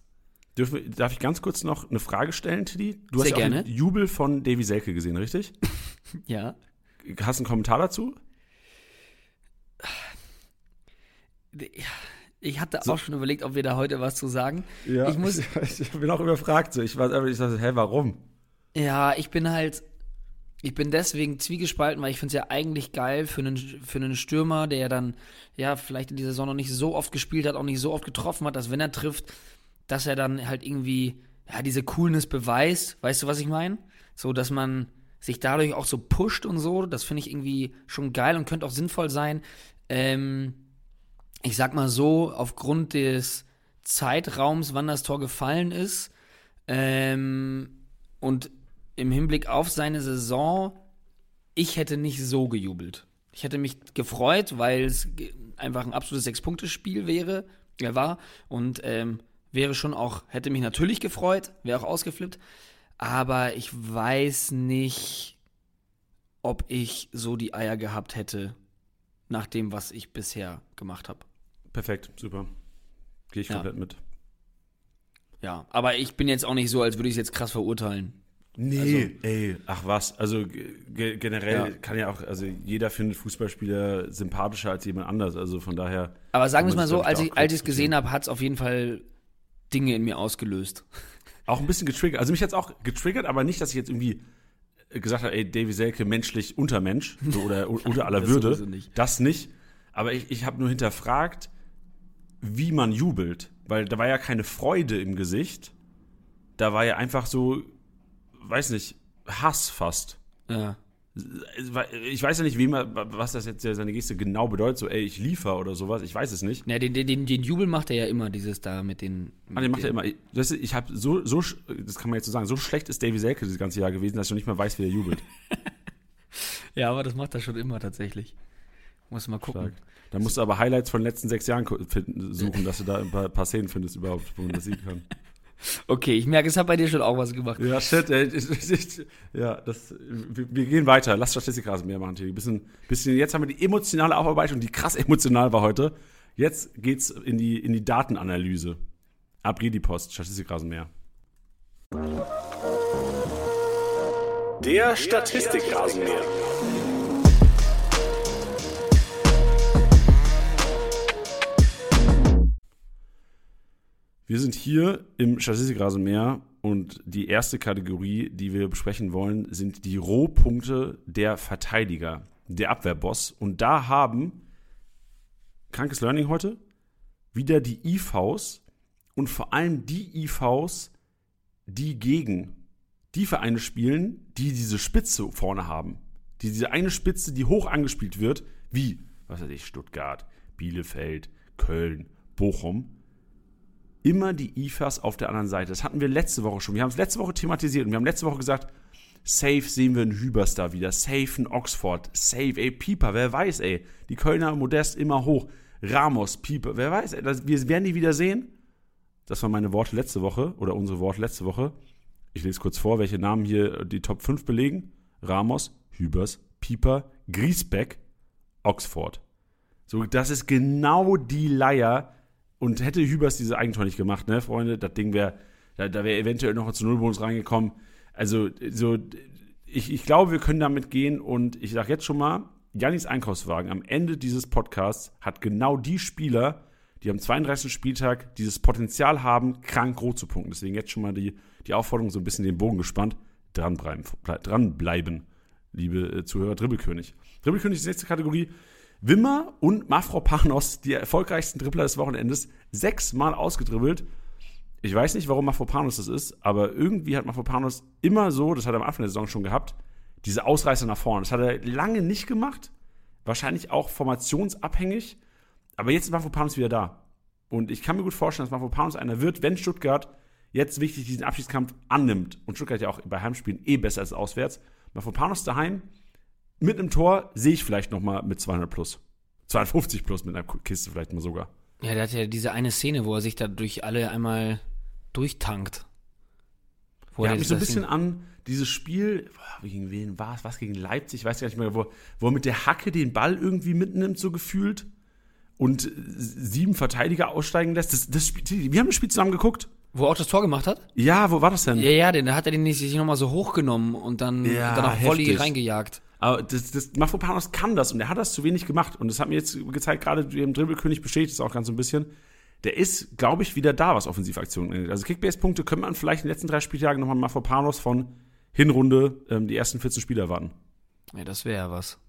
Wir- darf ich ganz kurz noch eine Frage stellen, Tiddy? Du Sehr hast ja auch gerne. den Jubel von Davy Selke gesehen, richtig? [LAUGHS] Ja. Hast du einen Kommentar dazu? Ich hatte auch schon überlegt, ob wir da heute was zu sagen. Ja. Ich muss- [LAUGHS] ich bin auch überfragt. So. Ich war einfach, ich dachte, hä, warum? Ja, ich bin halt, ich bin deswegen zwiegespalten, weil ich finde es ja eigentlich geil für einen, für einen Stürmer, der ja dann, ja, vielleicht in dieser Saison noch nicht so oft gespielt hat, auch nicht so oft getroffen hat, dass wenn er trifft, dass er dann halt irgendwie, ja, diese Coolness beweist. Weißt du, was ich meine? So, dass man sich dadurch auch so pusht und so, das finde ich irgendwie schon geil und könnte auch sinnvoll sein. Ähm, ich sag mal so, aufgrund des Zeitraums, wann das Tor gefallen ist, ähm, und im Hinblick auf seine Saison, ich hätte nicht so gejubelt. Ich hätte mich gefreut, weil es einfach ein absolutes Sechs-Punkte-Spiel wäre, er war und ähm, wäre schon auch, hätte mich natürlich gefreut, wäre auch ausgeflippt, aber ich weiß nicht, ob ich so die Eier gehabt hätte, nach dem, was ich bisher gemacht habe. Perfekt, super. Gehe ich Ja. komplett mit. Ja, aber ich bin jetzt auch nicht so, als würde ich es jetzt krass verurteilen. Nee, ey, ach was. Also ge generell Ja. kann ja auch, also jeder findet Fußballspieler sympathischer als jemand anders. Also von daher. Aber sagen wir es mal so, als ich, es gesehen habe, hat es auf jeden Fall Dinge in mir ausgelöst. Auch ein bisschen getriggert. Also mich hat es auch getriggert, aber nicht, dass ich jetzt irgendwie gesagt habe, ey, Davy Selke menschlich Untermensch so, oder [LAUGHS] unter aller Das Würde. nicht. Das nicht. Aber ich, ich habe nur hinterfragt, wie man jubelt. Weil da war ja keine Freude im Gesicht. Da war ja einfach so, weiß nicht, Hass fast. Ja. Ich weiß ja nicht, wem was das jetzt seine Geste genau bedeutet, so, ey, ich liefer oder sowas, ich weiß es nicht. Ja, den, den, den, den Jubel macht er ja immer, dieses da mit den. Ah, den macht er immer. Ich, das, ich habe so, so, das kann man jetzt so sagen, so schlecht ist Davy Selke das ganze Jahr gewesen, dass ich noch nicht mal weiß, wie er jubelt. [LAUGHS] Ja, aber das macht er schon immer tatsächlich. Muss mal gucken. Stark. Da musst du aber Highlights von den letzten sechs Jahren finden, suchen, dass du da ein paar, paar Szenen findest überhaupt, wo man das sehen kann. [LAUGHS] Okay, ich merke, es hat bei dir schon auch was gemacht. Ja, shit, ey. Ja, das, wir, wir gehen weiter. Lass Statistikrasen mehr machen, Tilly. Bisschen, bisschen, jetzt haben wir die emotionale Aufarbeitung, die krass emotional war heute. Jetzt geht's in die, in die Datenanalyse. Ab geht die Post, Statistikrasen mehr. Der Statistikrasenmäher. Wir sind hier im Statistikrasenmeer und die erste Kategorie, die wir besprechen wollen, sind die Rohpunkte der Verteidiger, der Abwehrboss. Und da haben, krankes Learning heute, wieder die IVs und vor allem die IVs, die gegen die Vereine spielen, die diese Spitze vorne haben. Die, diese eine Spitze, die hoch angespielt wird, wie, was weiß ich, Stuttgart, Bielefeld, Köln, Bochum immer die IFAs auf der anderen Seite. Das hatten wir letzte Woche schon. Wir haben es letzte Woche thematisiert und wir haben letzte Woche gesagt, safe sehen wir einen Hüberstar wieder, safe ein Oxford, safe, ey, Pieper, wer weiß, ey. Die Kölner Modest immer hoch. Ramos, Pieper, wer weiß, ey. Wir werden die wieder sehen. Das waren meine Worte letzte Woche oder unsere Worte letzte Woche. Ich lese kurz vor, welche Namen hier die Top 5 belegen. Ramos, Hübers, Pieper, Griesbeck, Oxford. So, das ist genau die Leier. Und hätte Hübers diese Eigentor nicht gemacht, ne, Freunde, das Ding wäre, da, da wäre eventuell noch zu Nullbonus reingekommen. Also, so, ich, ich glaube, wir können damit gehen und ich sage jetzt schon mal, Jannis Einkaufswagen am Ende dieses Podcasts hat genau die Spieler, die am 32. Spieltag dieses Potenzial haben, krank groß zu punkten. Deswegen jetzt schon mal die, die Aufforderung, so ein bisschen den Bogen gespannt, dranbleiben, dranbleiben liebe äh, Zuhörer, Dribbelkönig. Dribbelkönig ist die nächste Kategorie. Wimmer und Mafropanos, die erfolgreichsten Dribbler des Wochenendes, sechsmal ausgedribbelt. Ich weiß nicht, warum Mafropanos das ist, aber irgendwie hat Mafropanos immer so, das hat er am Anfang der Saison schon gehabt, diese Ausreißer nach vorne. Das hat er lange nicht gemacht. Wahrscheinlich auch formationsabhängig. Aber jetzt ist Mafropanos wieder da. Und ich kann mir gut vorstellen, dass Mafropanos einer wird, wenn Stuttgart jetzt wichtig diesen Abschiedskampf annimmt. Und Stuttgart ja auch bei Heimspielen eh besser als auswärts. Mafropanos daheim mit einem Tor sehe ich vielleicht noch mal mit 200 plus. 250 plus mit einer Kiste vielleicht mal sogar. Ja, der hat ja diese eine Szene, wo er sich da durch alle einmal durchtankt. Wo ja, hat mich so ein bisschen an dieses Spiel, gegen wen war es, was gegen Leipzig, ich weiß gar nicht mehr, wo, wo er mit der Hacke den Ball irgendwie mitnimmt, so gefühlt und sieben Verteidiger aussteigen lässt. Das, das Spiel, wir haben das Spiel zusammen geguckt. Wo er auch das Tor gemacht hat? Ja, wo war das denn? Ja, ja, den, da hat er den nicht sich nochmal so hochgenommen und dann, ja, dann auf Volley reingejagt. Aber das, das, Mafropanos kann das und er hat das zu wenig gemacht. Und das hat mir jetzt gezeigt, gerade dem Dribbelkönig bestätigt das auch ganz so ein bisschen. Der ist, glaube ich, wieder da, was Offensivaktionen angeht. Also Kickbase-Punkte könnte man vielleicht in den letzten drei Spieltagen nochmal Mafropanos von Hinrunde ähm, die ersten 14 Spiele erwarten. Ja, das wäre ja was.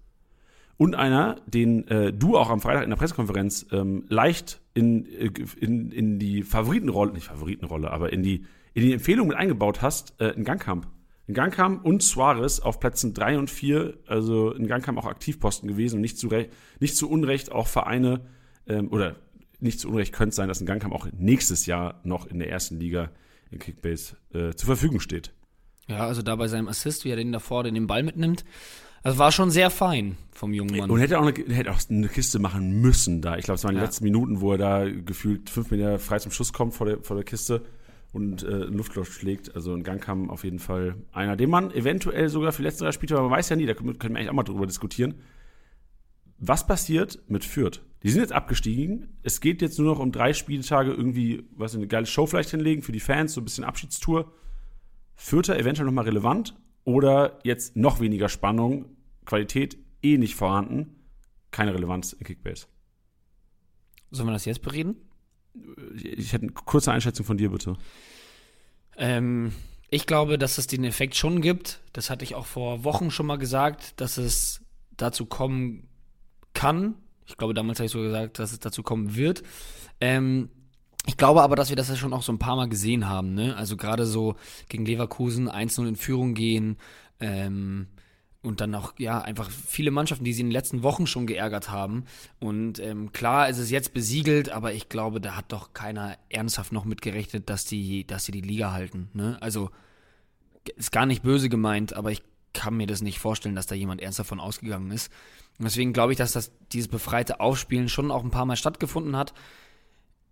Und einer, den äh, du auch am Freitag in der Pressekonferenz ähm, leicht in, äh, in, in die Favoritenrolle, nicht Favoritenrolle, aber in die, in die Empfehlung mit eingebaut hast, äh, in Gangkamp. In Gangkamp und Suarez auf Plätzen 3 und 4, also in Gangkamp auch Aktivposten gewesen und nicht zu, nicht zu Unrecht auch Vereine, ähm, oder nicht zu Unrecht könnte es sein, dass in Gangkamp auch nächstes Jahr noch in der ersten Liga in Kickbase äh, zur Verfügung steht. Ja, also da bei seinem Assist, wie er den davor den Ball mitnimmt, also war schon sehr fein vom jungen Mann. Und hätte auch eine, hätte auch eine Kiste machen müssen da. Ich glaube, es waren die ja. letzten Minuten, wo er da gefühlt fünf Meter frei zum Schuss kommt vor der, vor der Kiste und äh, ein Luftloch schlägt. Also ein Gang kam auf jeden Fall einer, den man eventuell sogar für letzte drei Spiele, aber man weiß ja nie, da können, können wir eigentlich auch mal drüber diskutieren. Was passiert mit Fürth? Die sind jetzt abgestiegen. Es geht jetzt nur noch um drei Spieltage irgendwie, was eine geile Show vielleicht hinlegen für die Fans, so ein bisschen Abschiedstour. Fürther eventuell nochmal relevant oder jetzt noch weniger Spannung, Qualität eh nicht vorhanden, keine Relevanz in Kickbase. Sollen wir das jetzt bereden? Ich hätte eine kurze Einschätzung von dir, bitte. Ähm, ich glaube, dass es den Effekt schon gibt. Das hatte ich auch vor Wochen schon mal gesagt, dass es dazu kommen kann. Ich glaube, damals habe ich so gesagt, dass es dazu kommen wird. Ähm, ich glaube aber, dass wir das ja schon auch so ein paar Mal gesehen haben. Ne? Also gerade so gegen Leverkusen 1-0 in Führung gehen. Ähm, und dann auch, ja, einfach viele Mannschaften, die sie in den letzten Wochen schon geärgert haben. Und ähm, klar ist es jetzt besiegelt, aber ich glaube, da hat doch keiner ernsthaft noch mitgerechnet, dass die, dass sie die Liga halten. Ne? Also ist gar nicht böse gemeint, aber ich kann mir das nicht vorstellen, dass da jemand ernst davon ausgegangen ist. Und deswegen glaube ich, dass das, dieses befreite Aufspielen schon auch ein paar Mal stattgefunden hat.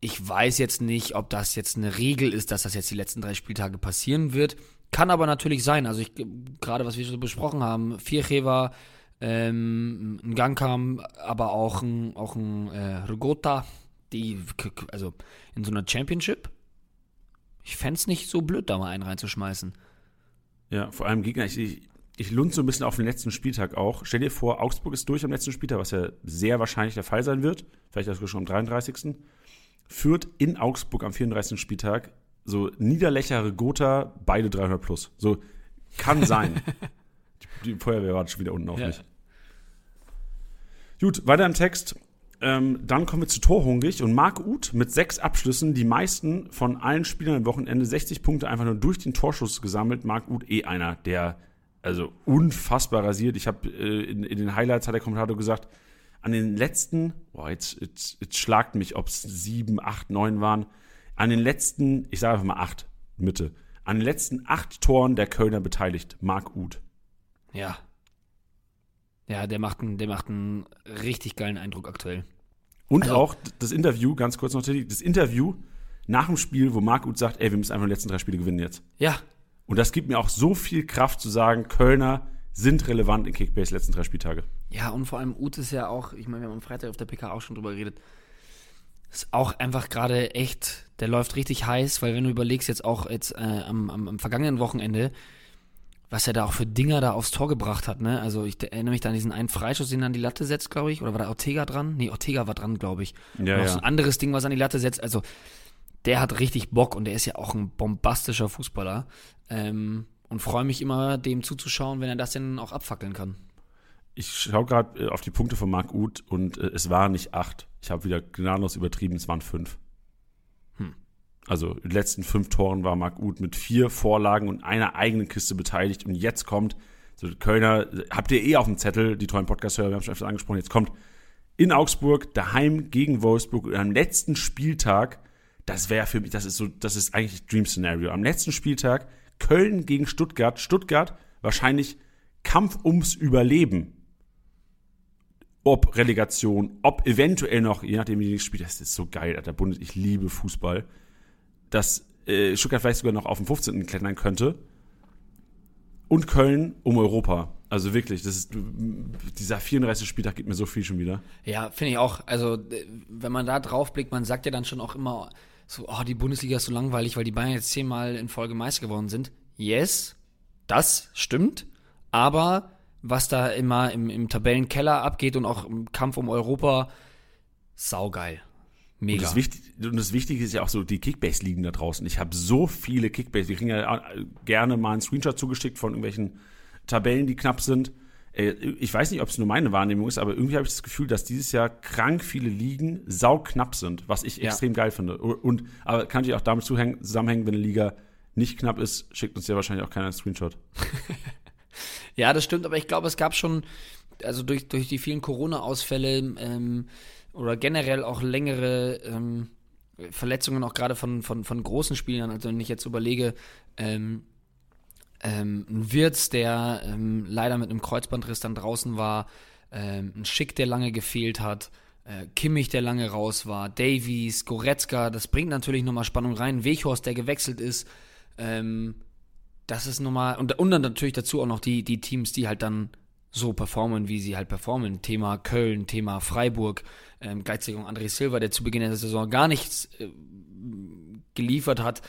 Ich weiß jetzt nicht, ob das jetzt eine Regel ist, dass das jetzt die letzten drei Spieltage passieren wird. Kann aber natürlich sein. Also ich gerade was wir so besprochen haben, Vierchever, ähm, ein Gang kam, aber auch ein, auch ein äh, Rigota, die, also in so einer Championship. Ich fände es nicht so blöd, da mal einen reinzuschmeißen. Ja, vor allem Gegner, ich, ich, ich lund so ein bisschen auf den letzten Spieltag auch. Stell dir vor, Augsburg ist durch am letzten Spieltag, was ja sehr wahrscheinlich der Fall sein wird. Vielleicht sogar schon am 33. Führt in Augsburg am 34. Spieltag so Niederlächer, Gotha, beide 300 plus. So, kann sein. die, [LAUGHS] die, Feuerwehr war schon wieder unten auf ja. mich. Gut, weiter im Text. Ähm, dann kommen wir zu Torhungrig und Marc Uth mit sechs Abschlüssen, die meisten von allen Spielern am Wochenende, 60 Punkte einfach nur durch den Torschuss gesammelt. Marc Uth eh einer, der also unfassbar rasiert. Ich habe äh, in, in, den Highlights hat der Kommentator gesagt, an den letzten, boah, jetzt, jetzt, jetzt schlagt mich, ob es sieben, acht, neun waren, an den letzten, ich sage einfach mal acht, Mitte, an den letzten acht Toren der Kölner beteiligt, Marc Uth. Ja. Ja, der macht einen, der macht einen richtig geilen Eindruck aktuell. Und also, auch das Interview, ganz kurz noch, das Interview nach dem Spiel, wo Marc Uth sagt, ey, wir müssen einfach die letzten drei Spiele gewinnen jetzt. Ja. Und das gibt mir auch so viel Kraft zu sagen, Kölner sind relevant in Kickbase letzten drei Spieltage. Ja, und vor allem Uth ist ja auch, ich meine, wir haben am Freitag auf der PK auch schon drüber geredet, ist auch einfach gerade echt, der läuft richtig heiß, weil wenn du überlegst, jetzt auch jetzt äh, am, am, am, vergangenen Wochenende, was er da auch für Dinger da aufs Tor gebracht hat, ne? Also ich erinnere mich da an diesen einen Freischuss, den er an die Latte setzt, glaube ich. Oder war da Ortega dran? Nee, Ortega war dran, glaube ich. Ja, Noch ja. so ein anderes Ding, was er an die Latte setzt. Also der hat richtig Bock und der ist ja auch ein bombastischer Fußballer. Ähm, und freue mich immer, dem zuzuschauen, wenn er das denn auch abfackeln kann. Ich schaue gerade äh, auf die Punkte von Marc Uth und äh, es waren nicht acht. Ich habe wieder gnadenlos übertrieben, es waren fünf. Hm. Also in den letzten fünf Toren war Marc Uth mit vier Vorlagen und einer eigenen Kiste beteiligt. Und jetzt kommt, so Kölner, habt ihr eh auf dem Zettel, die treuen Podcast-Hörer, wir haben schon öfters angesprochen, jetzt kommt in Augsburg, daheim gegen Wolfsburg und am letzten Spieltag, das wäre für mich, das ist so, das ist eigentlich Dream-Szenario. Am letzten Spieltag Köln gegen Stuttgart, Stuttgart wahrscheinlich Kampf ums Überleben ob Relegation, ob eventuell noch, je nachdem wie die spielt, das ist so geil, Alter, Bundes, ich liebe Fußball, dass äh, Stuttgart vielleicht sogar noch auf den 15. klettern könnte und Köln um Europa. Also wirklich, das ist, dieser 34. Spieltag gibt mir so viel schon wieder. Ja, finde ich auch. Also, wenn man da drauf blickt, man sagt ja dann schon auch immer so, oh, die Bundesliga ist so langweilig, weil die Bayern jetzt zehnmal in Folge Meister geworden sind. Yes, das stimmt. Aber was da immer im, im Tabellenkeller abgeht und auch im Kampf um Europa, saugeil. Und Mega. das, Wichtig, und das Wichtige ist ja auch so die Kickbase-Ligen da draußen. Ich habe so viele Kickbase. Wir kriegen ja äh, gerne mal einen Screenshot zugeschickt von irgendwelchen Tabellen, die knapp sind. Äh, Ich weiß nicht, ob es nur meine Wahrnehmung ist, aber irgendwie habe ich das Gefühl, dass dieses Jahr krank viele Ligen sauknapp sind, was ich Ja. extrem geil finde. Und aber kann natürlich auch damit zusammenhängen, wenn eine Liga nicht knapp ist, schickt uns ja wahrscheinlich auch keiner einen Screenshot. [LAUGHS] Ja, das stimmt, aber ich glaube, es gab schon, also durch, durch die vielen Corona-Ausfälle ähm, oder generell auch längere ähm, Verletzungen, auch gerade von, von, von großen Spielern, also wenn ich jetzt überlege, ähm, ähm, ein Wirtz, der ähm, leider mit einem Kreuzbandriss dann draußen war, ähm, ein Schick, der lange gefehlt hat, äh, Kimmich, der lange raus war, Davies, Goretzka, das bringt natürlich nochmal Spannung rein, Weghorst, der gewechselt ist, ähm, das ist nochmal, und, und dann natürlich dazu auch noch die, die Teams, die halt dann so performen, wie sie halt performen. Thema Köln, Thema Freiburg, ähm, Gleichzeitig André Silva, der zu Beginn der Saison gar nichts äh, geliefert hat.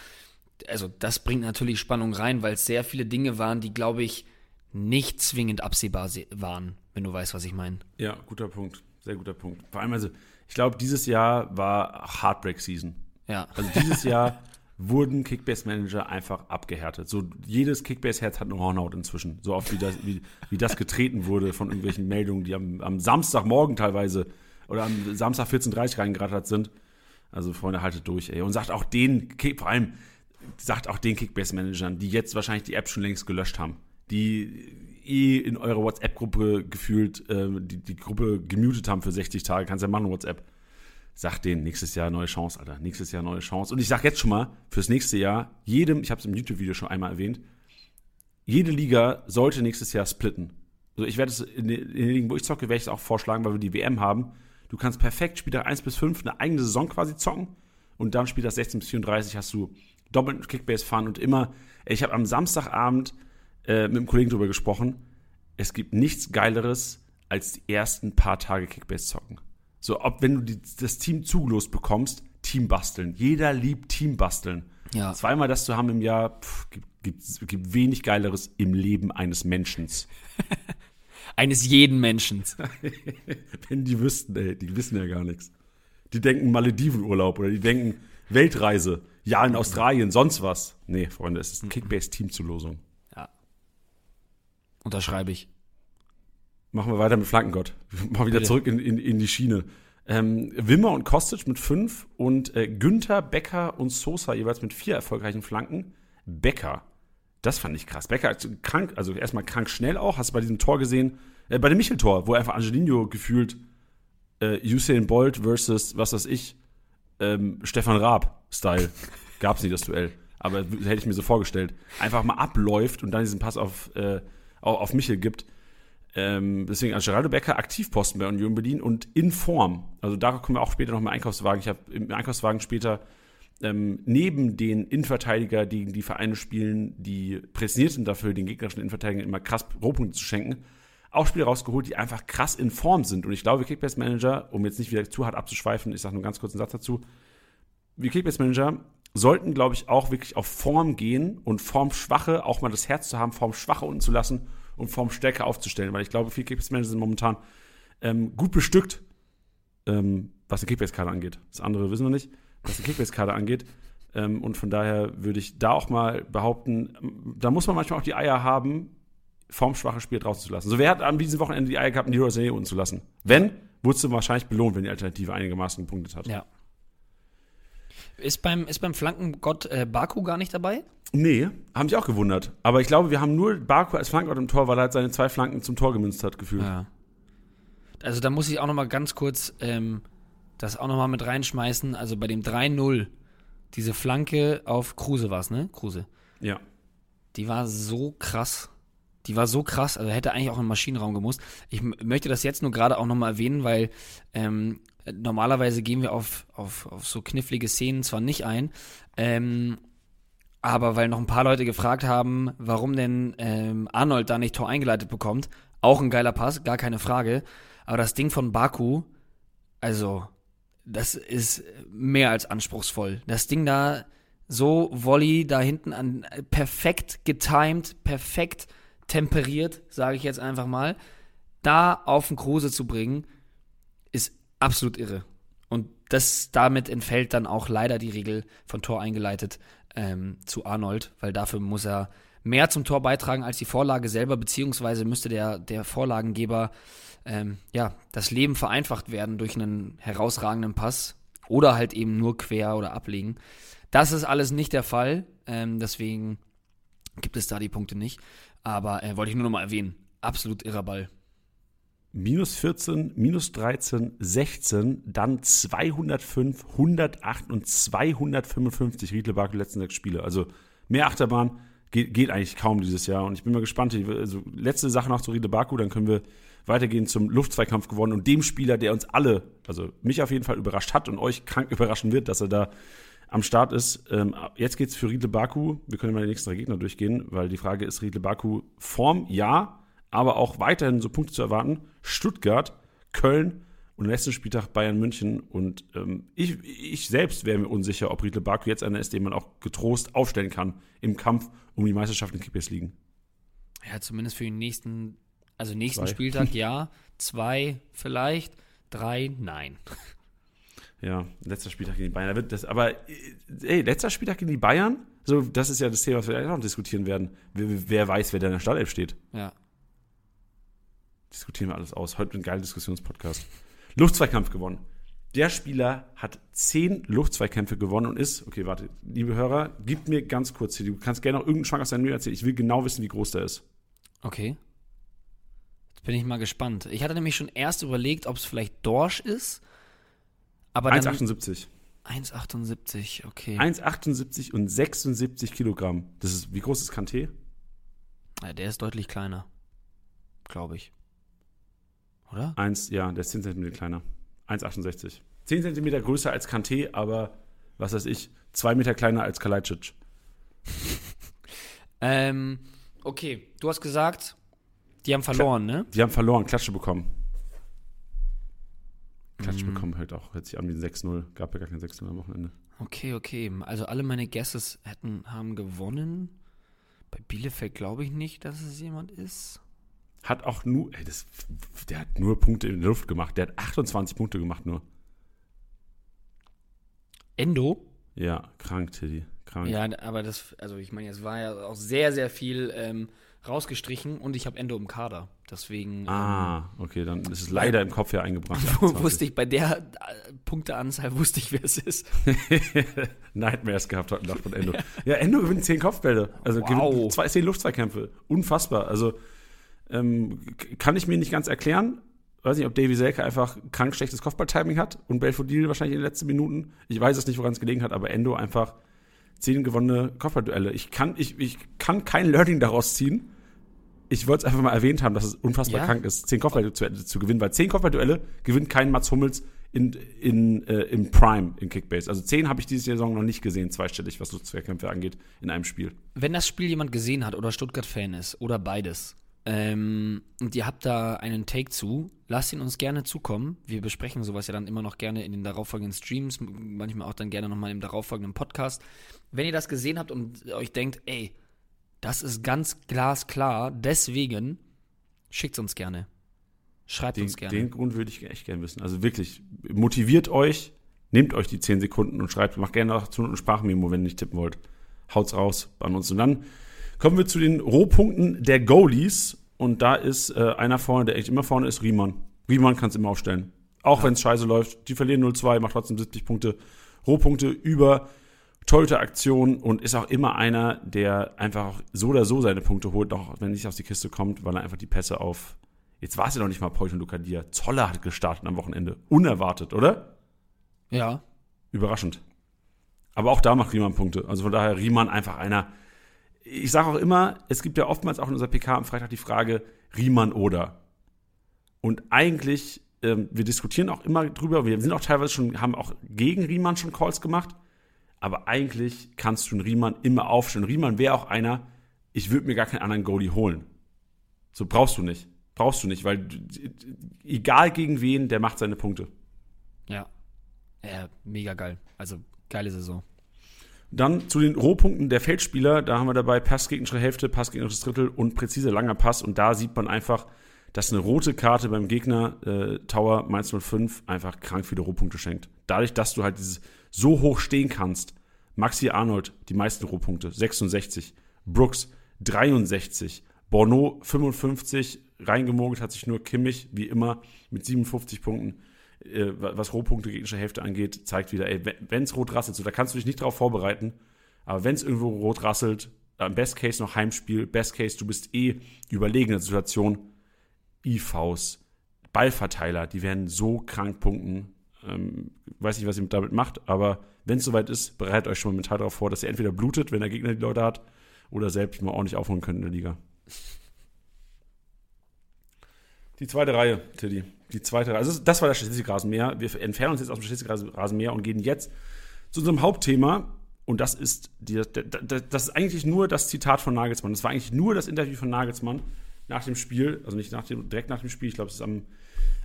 Also das bringt natürlich Spannung rein, weil es sehr viele Dinge waren, die, glaube ich, nicht zwingend absehbar se- waren, wenn du weißt, was ich meine. Ja, guter Punkt. Sehr guter Punkt. Vor allem, also, ich glaube, dieses Jahr war Heartbreak-Season. Ja. Also dieses [LAUGHS] Jahr wurden Kickbase-Manager einfach abgehärtet. So jedes Kickbase-Herz hat eine Hornhaut inzwischen. So oft wie das, wie, wie das getreten wurde von irgendwelchen Meldungen, die am, am Samstagmorgen teilweise oder am Samstag 14.30 reingerattert sind. Also Freunde, haltet durch, ey. Und sagt auch den, vor allem, sagt auch den Kickbase-Managern, die jetzt wahrscheinlich die App schon längst gelöscht haben, die eh in eurer WhatsApp-Gruppe gefühlt äh, die, die Gruppe gemutet haben für 60 Tage, kannst ja machen, WhatsApp. Sag denen, nächstes Jahr neue Chance, Alter. Nächstes Jahr neue Chance. Und ich sag jetzt schon mal, fürs nächste Jahr, jedem, ich habe es im YouTube-Video schon einmal erwähnt, jede Liga sollte nächstes Jahr splitten. Also ich werde es in den, Ligen, wo ich zocke, werde ich es auch vorschlagen, weil wir die WM haben. Du kannst perfekt Spieltag 1 bis 5 eine eigene Saison quasi zocken und dann Spieltag 16 bis 34 hast du doppelten Kickbase-Fahren und immer, ich habe am Samstagabend äh, mit einem Kollegen drüber gesprochen, es gibt nichts Geileres als die ersten paar Tage Kickbase zocken. So, ob wenn du die, das Team zugelost bekommst, Team basteln. Jeder liebt Team basteln. Ja. Zweimal das zu haben im Jahr, pff, gibt, gibt, wenig Geileres im Leben eines Menschen. [LAUGHS] Eines jeden Menschen. [LAUGHS] Wenn die wüssten, ey, die wissen ja gar nichts. Die denken Maledivenurlaub oder die denken Weltreise, ja in Australien, sonst was. Nee, Freunde, es ist eine Kickbase-Teamzulosung. Ja. Unterschreibe ich. Machen wir weiter mit Flankengott. [LAUGHS] Mal wieder Bitte. zurück in, in, in die Schiene. Ähm, Wimmer und Kostic mit fünf und äh, Günther, Becker und Sosa jeweils mit vier erfolgreichen Flanken. Becker, das fand ich krass. Becker krank, also erstmal krank schnell auch. Hast du bei diesem Tor gesehen, äh, bei dem Michel-Tor, wo einfach Angelino gefühlt äh, Usain Bolt versus, was weiß ich, ähm, Stefan Raab-Style. [LAUGHS] Gab's nicht das Duell. Aber hätte ich mir so vorgestellt. Einfach mal abläuft und dann diesen Pass auf, äh, auf Michel gibt. Ähm, deswegen also Geraldo Becker Aktivposten bei Union Berlin und in Form. Also da kommen wir auch später noch im Einkaufswagen. Ich habe im Einkaufswagen später ähm, neben den Innenverteidiger, die die Vereine spielen, die präsentiert sind dafür, den gegnerischen Innenverteidigern immer krass Rohpunkte zu schenken, auch Spieler rausgeholt, die einfach krass in Form sind. Und ich glaube, Kickbase Manager, um jetzt nicht wieder zu hart abzuschweifen, ich sage nur ganz kurz einen Satz dazu, wie Kickbase Manager sollten, glaube ich, auch wirklich auf Form gehen und Formschwache, auch mal das Herz zu haben, Formschwache unten zu lassen und Formstärke aufzustellen. Weil ich glaube, viele Kickbase-Manager sind momentan ähm, gut bestückt, ähm, was den Kickbase-Kader angeht. Das andere wissen wir nicht, was den Kickbase-Kader angeht. Ähm, und von daher würde ich da auch mal behaupten, da muss man manchmal auch die Eier haben, formschwache Spieler draußen zu lassen. So, wer hat an diesem Wochenende die Eier gehabt, die Rosé unten zu lassen? Wenn, wurdest du wahrscheinlich belohnt, wenn die Alternative einigermaßen gepunktet hat. Ja. Ist beim, ist beim Flankengott äh, Baku gar nicht dabei? Nee, haben sich auch gewundert. Aber ich glaube, wir haben nur Baku als Flankengott im Tor, weil er halt seine zwei Flanken zum Tor gemünzt hat, gefühlt. Ja. Also da muss ich auch noch mal ganz kurz ähm, das auch noch mal mit reinschmeißen. Also bei dem 3-0, diese Flanke auf Kruse war es, ne? Kruse. Ja. Die war so krass. Die war so krass, also hätte eigentlich auch im Maschinenraum gemusst. Ich möchte das jetzt nur gerade auch nochmal erwähnen, weil ähm, normalerweise gehen wir auf, auf, auf so knifflige Szenen zwar nicht ein, ähm, aber weil noch ein paar Leute gefragt haben, warum denn ähm, Arnold da nicht Tor eingeleitet bekommt. Auch ein geiler Pass, gar keine Frage. Aber das Ding von Baku, also, das ist mehr als anspruchsvoll. Das Ding da, so Volley da hinten an, perfekt getimed, perfekt temperiert, sage ich jetzt einfach mal, da auf den Kruse zu bringen, absolut irre. Und das damit entfällt dann auch leider die Regel von Tor eingeleitet ähm, zu Arnold, weil dafür muss er mehr zum Tor beitragen als die Vorlage selber, beziehungsweise müsste der, der Vorlagengeber ähm, ja, das Leben vereinfacht werden durch einen herausragenden Pass oder halt eben nur quer oder ablegen. Das ist alles nicht der Fall, ähm, deswegen gibt es da die Punkte nicht. Aber äh, wollte ich nur noch mal erwähnen. Absolut irrer Ball. Minus 14, minus 13, 16, dann 205, 108 und 255 Riedle Baku letzten sechs Spiele. Also mehr Achterbahn geht, geht eigentlich kaum dieses Jahr. Und ich bin mal gespannt. Also letzte Sache noch zu Riedle Baku, dann können wir weitergehen zum Luftzweikampf gewonnen und dem Spieler, der uns alle, also mich auf jeden Fall überrascht hat und euch krank [LAUGHS] überraschen wird, dass er da am Start ist. Ähm, jetzt geht's für Riedle Baku. Wir können mal die nächsten drei Gegner durchgehen, weil die Frage ist, Riedle Baku Form, ja, aber auch weiterhin so Punkte zu erwarten. Stuttgart, Köln und am letzten Spieltag Bayern München. Und ähm, ich, ich selbst wäre mir unsicher, ob Riedle Baku jetzt einer ist, den man auch getrost aufstellen kann im Kampf um die Meisterschaft in Kickbase liegen. Ja, zumindest für den nächsten, also nächsten Zwei. Spieltag [LAUGHS] ja. Zwei vielleicht, drei nein. Ja, letzter Spieltag gegen die Bayern. Da wird das, aber, äh, ey, letzter Spieltag gegen die Bayern? So, das ist ja das Thema, was wir gleich noch diskutieren werden. Wer, wer weiß, wer da in der Startelf steht. Ja. Diskutieren wir alles aus. Heute ein geiler Diskussionspodcast. Luftzweikampf gewonnen. Der Spieler hat zehn Luftzweikämpfe gewonnen und ist, okay, warte, liebe Hörer, gib mir ganz kurz hier, du kannst gerne noch irgendeinen Schwank aus deinem Leben erzählen. Ich will genau wissen, wie groß der ist. Okay. Jetzt bin ich mal gespannt. Ich hatte nämlich schon erst überlegt, ob es vielleicht Dorsch ist. Aber dann 1,78. 1,78, okay. 1,78 und 76 Kilogramm. Das ist, wie groß ist Kanté? Ja, der ist deutlich kleiner. Glaube ich. Oder? Eins, ja, der ist 10 cm kleiner. 1,68. 10 cm größer als Kanté, aber was weiß ich, 2 Meter kleiner als Kalajdzic. [LAUGHS] Ähm, okay, du hast gesagt, die haben verloren, ne? Die haben verloren, Klatsche bekommen. Klatsche Mhm. bekommen halt auch, hört sich an wie ein 6-0. Gab ja gar kein 6-0 am Wochenende. Okay, okay. Also alle meine Guesses hätten, haben gewonnen. Bei Bielefeld glaube ich nicht, dass es jemand ist. Hat auch nur, ey, das, der hat nur Punkte in der Luft gemacht. Der hat 28 Punkte gemacht nur. Endo? Ja, krank, Tiddy. Krank. Ja, aber das, also ich meine, es war ja auch sehr, sehr viel ähm, rausgestrichen und ich habe Endo im Kader. Deswegen Ah, okay, dann ist es leider im Kopf eingebrannt. ähm, [LAUGHS] wusste ich, bei der äh, Punkteanzahl wusste ich, wer es ist. [LAUGHS] Nightmares gehabt heute Nacht von Endo. Ja, Endo gewinnt 10 Kopfbälle. Also Wow. gewinnt zwei, 10 Luftzweikämpfe. Unfassbar. Also ähm, kann ich mir nicht ganz erklären. Weiß nicht, ob Davy Selke einfach krank schlechtes Kopfballtiming hat und Belfodil wahrscheinlich in den letzten Minuten. Ich weiß es nicht, woran es gelegen hat, aber Endo einfach 10 gewonnene Kopfballduelle. Ich kann, ich, ich kann kein Learning daraus ziehen. Ich wollte es einfach mal erwähnt haben, dass es unfassbar Ja. krank ist, 10 Kopfballduelle zu, zu gewinnen, weil 10 Kopfballduelle gewinnt kein Mats Hummels in, in, äh, im Prime in Kickbase. Also 10 habe ich diese Saison noch nicht gesehen, zweistellig, was Luftzweikampfe angeht, in einem Spiel. Wenn das Spiel jemand gesehen hat oder Stuttgart-Fan ist oder beides, Ähm, und ihr habt da einen Take zu. Lasst ihn uns gerne zukommen. Wir besprechen sowas ja dann immer noch gerne in den darauffolgenden Streams, manchmal auch dann gerne nochmal im darauffolgenden Podcast. Wenn ihr das gesehen habt und euch denkt, ey, das ist ganz glasklar, deswegen schickt uns gerne. Schreibt Den, uns gerne. den Grund würde ich echt gerne wissen. Also wirklich, motiviert euch, nehmt euch die 10 Sekunden und schreibt, macht gerne noch zu einem Sprachmemo, wenn ihr nicht tippen wollt. Haut's raus an uns. Und dann kommen wir zu den Rohpunkten der Goalies. Und da ist äh, einer vorne, der echt immer vorne ist, Riemann. Riemann kann es immer aufstellen. Auch Ja. wenn es scheiße läuft. Die verlieren 0-2, macht trotzdem 70 Punkte. Rohpunkte über Torhüter-Aktion und ist auch immer einer, der einfach so oder so seine Punkte holt, auch wenn er nicht aus die Kiste kommt, weil er einfach die Pässe auf. Jetzt war es ja noch nicht mal Poit und Lukadia. Zoller hat gestartet am Wochenende. Unerwartet, oder? ja, Überraschend. Aber auch da macht Riemann Punkte. Also von daher Riemann einfach einer. Ich sage auch immer, es gibt ja oftmals auch in unserer PK am Freitag die Frage Riemann oder. Und eigentlich, ähm, wir diskutieren auch immer drüber, wir sind auch teilweise schon, haben auch gegen Riemann schon Calls gemacht. Aber eigentlich kannst du einen Riemann immer aufstellen. Riemann wäre auch einer, ich würde mir gar keinen anderen Goalie holen. So brauchst du nicht. Brauchst du nicht, weil egal gegen wen, der macht seine Punkte. ja. Ja, mega geil. Also, geile Saison. Dann zu den Rohpunkten der Feldspieler. Da haben wir dabei Pass gegnerische Hälfte, Pass gegnerisches Drittel und präziser langer Pass. Und da sieht man einfach, dass eine rote Karte beim Gegner äh, Tower Mainz 05 einfach krank viele Rohpunkte schenkt. Dadurch, dass du halt dieses so hoch stehen kannst. Maxi Arnold, die meisten Rohpunkte, 66. Brooks, 63. Borneau, 55. Reingemogelt hat sich nur Kimmich, wie immer, mit 57 Punkten äh, was Rohpunkte gegnerische Hälfte angeht, zeigt wieder, ey, wenn es rot rasselt, so, da kannst du dich nicht drauf vorbereiten. Aber wenn es irgendwo rot rasselt, im Best Case noch Heimspiel, Best Case, du bist eh überlegen in der Situation. IVs, Ballverteiler, die werden so krank punkten. Ähm, weiß nicht, was ihr damit macht, aber wenn es soweit ist, bereitet euch schon mal mental darauf vor, dass ihr entweder blutet, wenn der Gegner die Leute hat, oder selbst mal ordentlich aufholen könnt in der Liga. Die zweite Reihe, Tiddy. Die zweite. Also das war der Statistikrasenmäher. Wir entfernen uns jetzt aus dem Statistikrasenmäher und gehen jetzt zu unserem Hauptthema. Und das ist, die, das ist eigentlich nur das Zitat von Nagelsmann. Das war eigentlich nur das Interview von Nagelsmann nach dem Spiel. Also nicht nach dem, direkt nach dem Spiel. Ich glaube, es ist am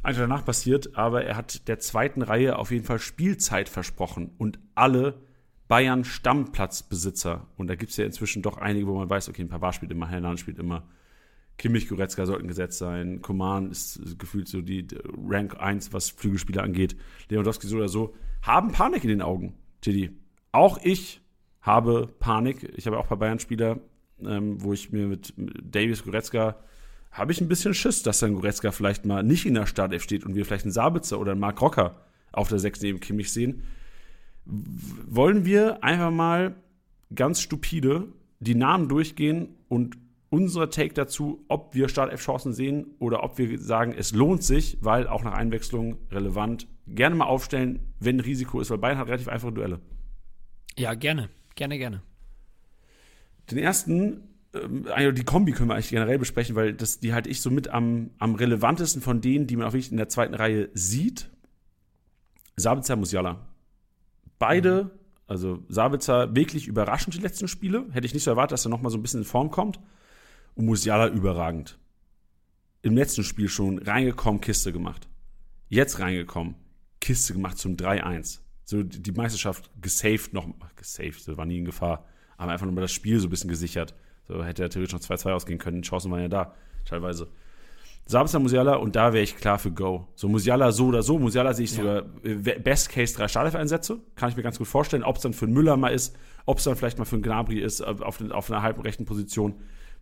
einen danach passiert. Aber er hat der zweiten Reihe auf jeden Fall Spielzeit versprochen. Und alle Bayern Stammplatzbesitzer. Und da gibt es ja inzwischen doch einige, wo man weiß, okay, ein Pavard spielt immer, Hernan spielt immer. Kimmich, Goretzka sollten gesetzt sein. Koman ist gefühlt so die Rank 1, was Flügelspieler angeht. Lewandowski so oder so. Haben Panik in den Augen, Tiddy. Auch ich habe Panik. Ich habe auch ein paar Bayern-Spieler, ähm, wo ich mir mit Davis, Goretzka, habe ich ein bisschen Schiss, dass dann Goretzka vielleicht mal nicht in der Startelf steht und wir vielleicht einen Sabitzer oder einen Mark Rocker auf der 6 neben Kimmich sehen. Wollen wir einfach mal ganz stupide die Namen durchgehen und unser Take dazu, ob wir Startelf-Chancen sehen oder ob wir sagen, es lohnt sich, weil auch nach Einwechslung relevant, gerne mal aufstellen, wenn Risiko ist, weil Bayern hat relativ einfache Duelle. Ja, gerne. Gerne, gerne. Den ersten, also die Kombi können wir eigentlich generell besprechen, weil das, die halte ich so mit am, am relevantesten von denen, die man auch wirklich in der zweiten Reihe sieht. Sabitzer, Musiala. Beide, also Sabitzer wirklich überraschend die letzten Spiele. Hätte ich nicht so erwartet, dass er nochmal so ein bisschen in Form kommt. Und Musiala überragend. Im letzten Spiel schon reingekommen, Kiste gemacht. Jetzt reingekommen, Kiste gemacht zum 3-1. So die Meisterschaft gesaved noch, gesaved, so war nie in Gefahr, aber einfach nochmal das Spiel so ein bisschen gesichert. So hätte er theoretisch noch 2-2 ausgehen können, die Chancen waren ja da, teilweise. Sabitzer Musiala und da wäre ich klar für Go. So Musiala so oder so. Musiala sehe ich Ja. sogar äh, Best Case drei Startelf-Einsätze. Kann ich mir ganz gut vorstellen. Ob es dann für einen Müller mal ist, ob es dann vielleicht mal für einen Gnabry ist, auf, auf, den- auf einer halben rechten Position.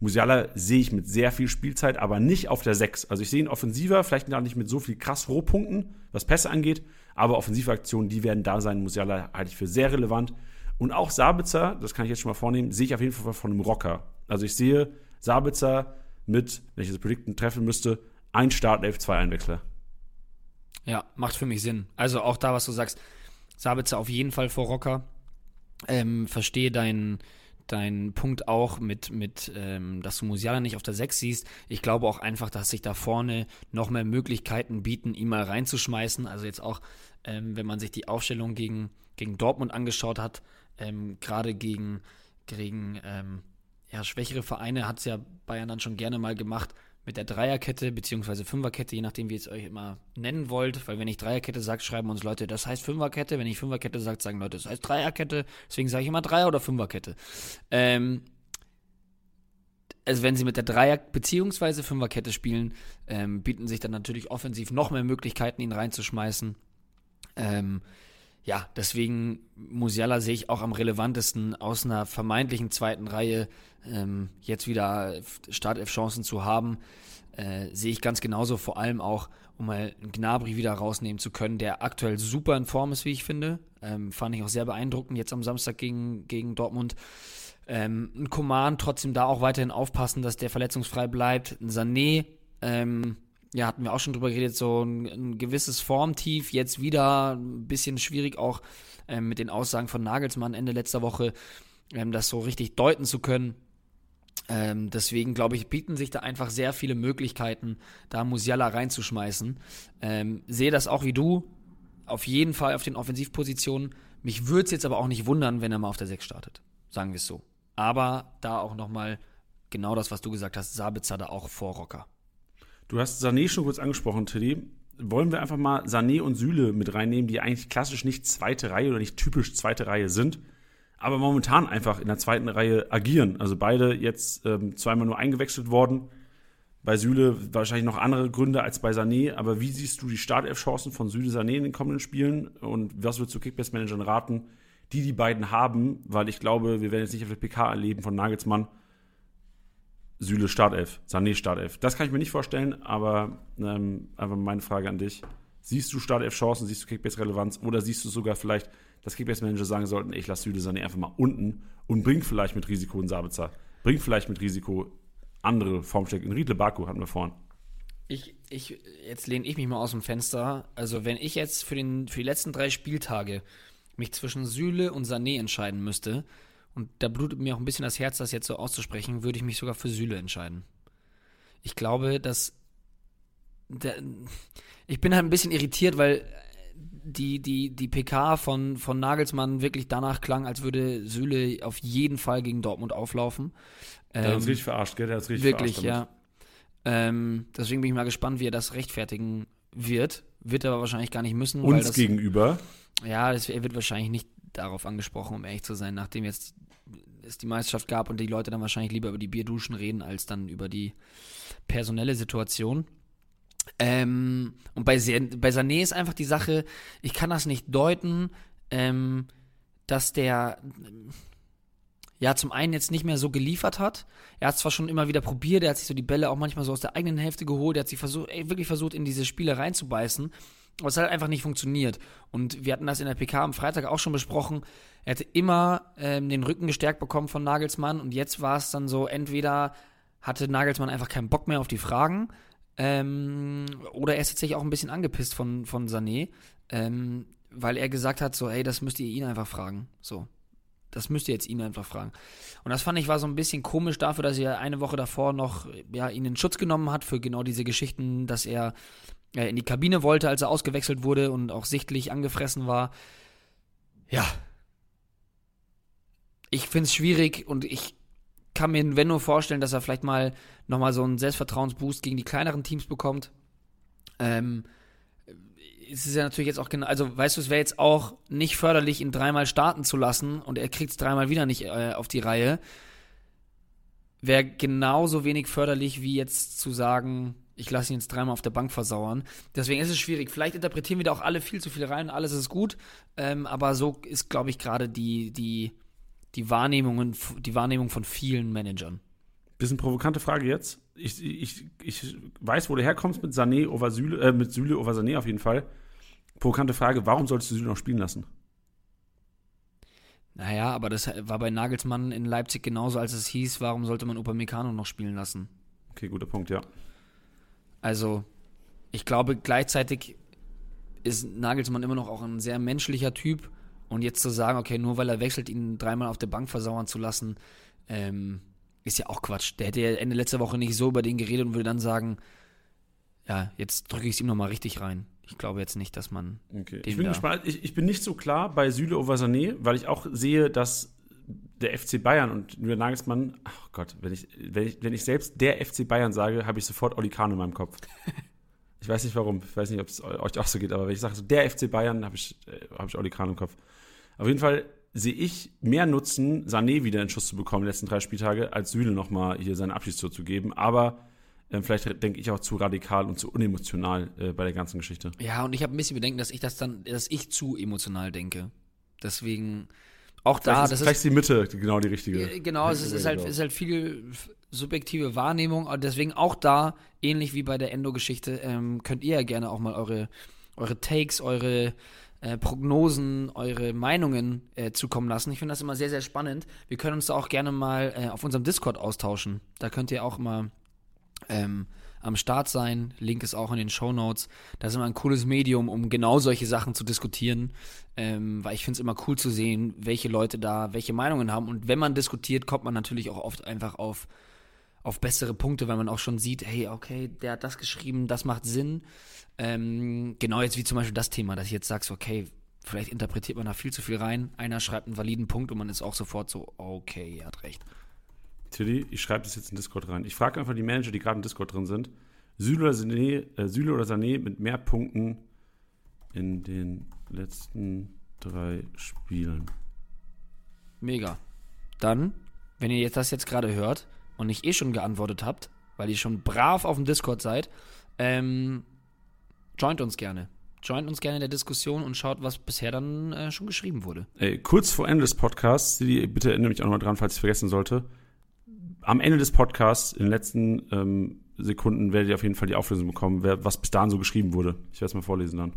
Musiala sehe ich mit sehr viel Spielzeit, aber nicht auf der 6. Also ich sehe ihn offensiver, vielleicht gar nicht mit so viel krass Rohpunkten, was Pässe angeht, aber offensive Aktionen, die werden da sein. Musiala halte ich für sehr relevant. Und auch Sabitzer, das kann ich jetzt schon mal vornehmen, sehe ich auf jeden Fall von einem Rocker. Also ich sehe Sabitzer mit, wenn ich das Predikten treffen müsste, ein Startelf, zwei Einwechsler. Ja, macht für mich Sinn. Also auch da, was du sagst, Sabitzer auf jeden Fall vor Rocker. Ähm, verstehe deinen deinen Punkt auch mit, mit ähm, dass du Musiala nicht auf der 6 siehst. Ich glaube auch einfach, dass sich da vorne noch mehr Möglichkeiten bieten, ihn mal reinzuschmeißen. Also jetzt auch, ähm, wenn man sich die Aufstellung gegen, gegen Dortmund angeschaut hat, ähm, gerade gegen, gegen ähm, ja, schwächere Vereine hat es ja Bayern dann schon gerne mal gemacht mit der Dreierkette beziehungsweise Fünferkette, je nachdem, wie ihr es euch immer nennen wollt. Weil wenn ich Dreierkette sage, schreiben uns Leute, das heißt Fünferkette. Wenn ich Fünferkette sage, sagen Leute, das heißt Dreierkette. Deswegen sage ich immer Dreier- oder Fünferkette. Ähm, also wenn sie mit der Dreier- beziehungsweise Fünferkette spielen, ähm, bieten sich dann natürlich offensiv noch mehr Möglichkeiten, ihn reinzuschmeißen. Ähm, ja, deswegen Musiala sehe ich auch am relevantesten aus einer vermeintlichen zweiten Reihe ähm, jetzt wieder Startelf-Chancen zu haben, äh, sehe ich ganz genauso, vor allem auch, um mal einen Gnabry wieder rausnehmen zu können, der aktuell super in Form ist, wie ich finde. Ähm, fand ich auch sehr beeindruckend jetzt am Samstag gegen, gegen Dortmund. Ähm, ein Command trotzdem da auch weiterhin aufpassen, dass der verletzungsfrei bleibt. Ein Sané, ähm, ja, hatten wir auch schon drüber geredet, so ein, ein gewisses Formtief, jetzt wieder ein bisschen schwierig auch ähm, mit den Aussagen von Nagelsmann Ende letzter Woche, ähm, das so richtig deuten zu können. Ähm, deswegen, glaube ich, bieten sich da einfach sehr viele Möglichkeiten, da Musiala reinzuschmeißen. Ähm, sehe das auch wie du, auf jeden Fall auf den Offensivpositionen. Mich würde es jetzt aber auch nicht wundern, wenn er mal auf der 6 startet. Sagen wir es so. Aber da auch nochmal genau das, was du gesagt hast, Sabitzer da auch vor Rocker. Du hast Sané schon kurz angesprochen, Tilly. Wollen wir einfach mal Sané und Süle mit reinnehmen, die eigentlich klassisch nicht zweite Reihe oder nicht typisch zweite Reihe sind, aber momentan einfach in der zweiten Reihe agieren. Also beide jetzt ähm, zweimal nur eingewechselt worden. Bei Süle wahrscheinlich noch andere Gründe als bei Sané, aber wie siehst du die Startelf-Chancen von Süle Sané in den kommenden Spielen und was würdest du Kickbase-Managern raten, die die beiden haben? Weil ich glaube, wir werden jetzt nicht auf der PK erleben von Nagelsmann, Süle Startelf, Sané Startelf. Das kann ich mir nicht vorstellen, aber ähm, einfach meine Frage an dich. Siehst du Startelf-Chancen, siehst du Kickbase-Relevanz oder siehst du sogar vielleicht, dass Kickbase-Manager sagen sollten, ich lasse Süle Sané einfach mal unten und bringt vielleicht mit Risiko einen Sabitzer, bringt vielleicht mit Risiko andere Formstärke. In Riedle Baku hatten wir vorhin. Ich, ich, jetzt lehne ich mich mal aus dem Fenster. Also, wenn ich jetzt für, den, für die letzten drei Spieltage mich zwischen Süle und Sané entscheiden müsste, und da blutet mir auch ein bisschen das Herz, das jetzt so auszusprechen, würde ich mich sogar für Süle entscheiden. Ich glaube, dass. Der, ich bin halt ein bisschen irritiert, weil die, die, die PK von, von Nagelsmann wirklich danach klang, als würde Süle auf jeden Fall gegen Dortmund auflaufen. Der hat uns richtig verarscht, gell? Der hat uns richtig Wirklich, verarscht ja. Ähm, deswegen bin ich mal gespannt, wie er das rechtfertigen wird. Wird er aber wahrscheinlich gar nicht müssen. Uns das, gegenüber. Ja, das, er wird wahrscheinlich nicht darauf angesprochen, um ehrlich zu sein, nachdem jetzt es die Meisterschaft gab und die Leute dann wahrscheinlich lieber über die Bierduschen reden, als dann über die personelle Situation. Ähm, und bei, bei Sané ist einfach die Sache, ich kann das nicht deuten, ähm, dass der ja zum einen jetzt nicht mehr so geliefert hat. Er hat zwar schon immer wieder probiert, er hat sich so die Bälle auch manchmal so aus der eigenen Hälfte geholt, er hat sich versucht, wirklich versucht, in diese Spiele reinzubeißen. Aber es hat einfach nicht funktioniert. Und wir hatten das in der PK am Freitag auch schon besprochen. Er hätte immer ähm, den Rücken gestärkt bekommen von Nagelsmann und jetzt war es dann so, entweder hatte Nagelsmann einfach keinen Bock mehr auf die Fragen ähm, oder er ist tatsächlich auch ein bisschen angepisst von, von Sané, ähm, weil er gesagt hat, so, ey, das müsst ihr ihn einfach fragen. So. Das müsst ihr jetzt ihn einfach fragen. Und das fand ich war so ein bisschen komisch dafür, dass er eine Woche davor noch ja, ihn in Schutz genommen hat für genau diese Geschichten, dass er äh, in die Kabine wollte, als er ausgewechselt wurde und auch sichtlich angefressen war. Ja. Ich finde es schwierig und ich kann mir, wenn nur vorstellen, dass er vielleicht mal nochmal so einen Selbstvertrauensboost gegen die kleineren Teams bekommt. Ähm, es ist ja natürlich jetzt auch genau, also weißt du, es wäre jetzt auch nicht förderlich, ihn dreimal starten zu lassen und er kriegt es dreimal wieder nicht äh, auf die Reihe. Wäre genauso wenig förderlich, wie jetzt zu sagen, ich lasse ihn jetzt dreimal auf der Bank versauern. Deswegen ist es schwierig. Vielleicht interpretieren wir da auch alle viel zu viel rein, alles ist gut. Ähm, aber so ist, glaube ich, gerade die, die, die, Wahrnehmungen, die Wahrnehmung von vielen Managern. Bisschen provokante Frage jetzt. Ich, ich, ich weiß, wo du herkommst mit Sané over Süle, äh, mit Süle over Sané auf jeden Fall. Provokante Frage, warum solltest du Süle noch spielen lassen? Naja, aber das war bei Nagelsmann in Leipzig genauso, als es hieß, warum sollte man Upamecano noch spielen lassen? Okay, guter Punkt, ja. Also, ich glaube, gleichzeitig ist Nagelsmann immer noch auch ein sehr menschlicher Typ. Und jetzt zu sagen, okay, nur weil er wechselt, ihn dreimal auf der Bank versauern zu lassen, ähm, ist ja auch Quatsch. Der hätte ja Ende letzter Woche nicht so über den geredet und würde dann sagen, ja, jetzt drücke ich es ihm nochmal richtig rein. Ich glaube jetzt nicht, dass man. Okay. Ich bin gespannt. Ich, ich bin nicht so klar bei Süle over Sané, weil ich auch sehe, dass der FC Bayern und Julian Nagelsmann, ach Gott, wenn ich, wenn ich, wenn ich selbst der FC Bayern sage, habe ich sofort Oli Kahn in meinem Kopf. [LAUGHS] Ich weiß nicht warum, ich weiß nicht, ob es euch auch so geht, aber wenn ich sage, so der FC Bayern, habe ich, äh, hab ich Oli Kahn im Kopf. Auf jeden Fall sehe ich mehr Nutzen, Sané wieder in Schuss zu bekommen, die letzten drei Spieltage, als Süle nochmal hier seinen Abschiedstor zu geben. Aber äh, vielleicht denke ich auch zu radikal und zu unemotional äh, bei der ganzen Geschichte. Ja, und ich habe ein bisschen Bedenken, dass ich das dann, dass ich zu emotional denke. Deswegen auch da, vielleicht ist, das vielleicht ist die Mitte genau die richtige. Äh, Genau, es ist, ist, halt, ist halt viel subjektive Wahrnehmung. Deswegen auch da, ähnlich wie bei der Endo-Geschichte, ähm, könnt ihr ja gerne auch mal eure, eure Takes, eure äh, Prognosen, eure Meinungen äh, zukommen lassen. Ich finde das immer sehr, sehr spannend. Wir können uns da auch gerne mal äh, auf unserem Discord austauschen. Da könnt ihr auch mal ähm, am Start sein. Link ist auch in den Show Notes. Das ist immer ein cooles Medium, um genau solche Sachen zu diskutieren. Ähm, weil ich finde es immer cool zu sehen, welche Leute da welche Meinungen haben. Und wenn man diskutiert, kommt man natürlich auch oft einfach auf, auf bessere Punkte, weil man auch schon sieht, hey, okay, der hat das geschrieben, das macht Sinn. Ähm, genau jetzt wie zum Beispiel das Thema, dass ich jetzt sagst, okay, vielleicht interpretiert man da viel zu viel rein. Einer schreibt einen validen Punkt und man ist auch sofort so, okay, er hat recht. Tilly, ich schreibe das jetzt in Discord rein. Ich frage einfach die Manager, die gerade in Discord drin sind. Süle oder, Sané, äh, Süle oder Sané mit mehr Punkten in den letzten drei Spielen. Mega. Dann, wenn ihr jetzt das jetzt gerade hört und nicht eh schon geantwortet habt, weil ihr schon brav auf dem Discord seid, ähm, joint uns gerne. Joint uns gerne in der Diskussion und schaut, was bisher dann äh, schon geschrieben wurde. Ey, kurz vor Ende des Podcasts, Tilly, bitte erinnere mich auch nochmal dran, falls ich vergessen sollte. Am Ende des Podcasts, in den letzten ähm, Sekunden, werdet ihr auf jeden Fall die Auflösung bekommen, wer, was bis dahin so geschrieben wurde. Ich werde es mal vorlesen dann.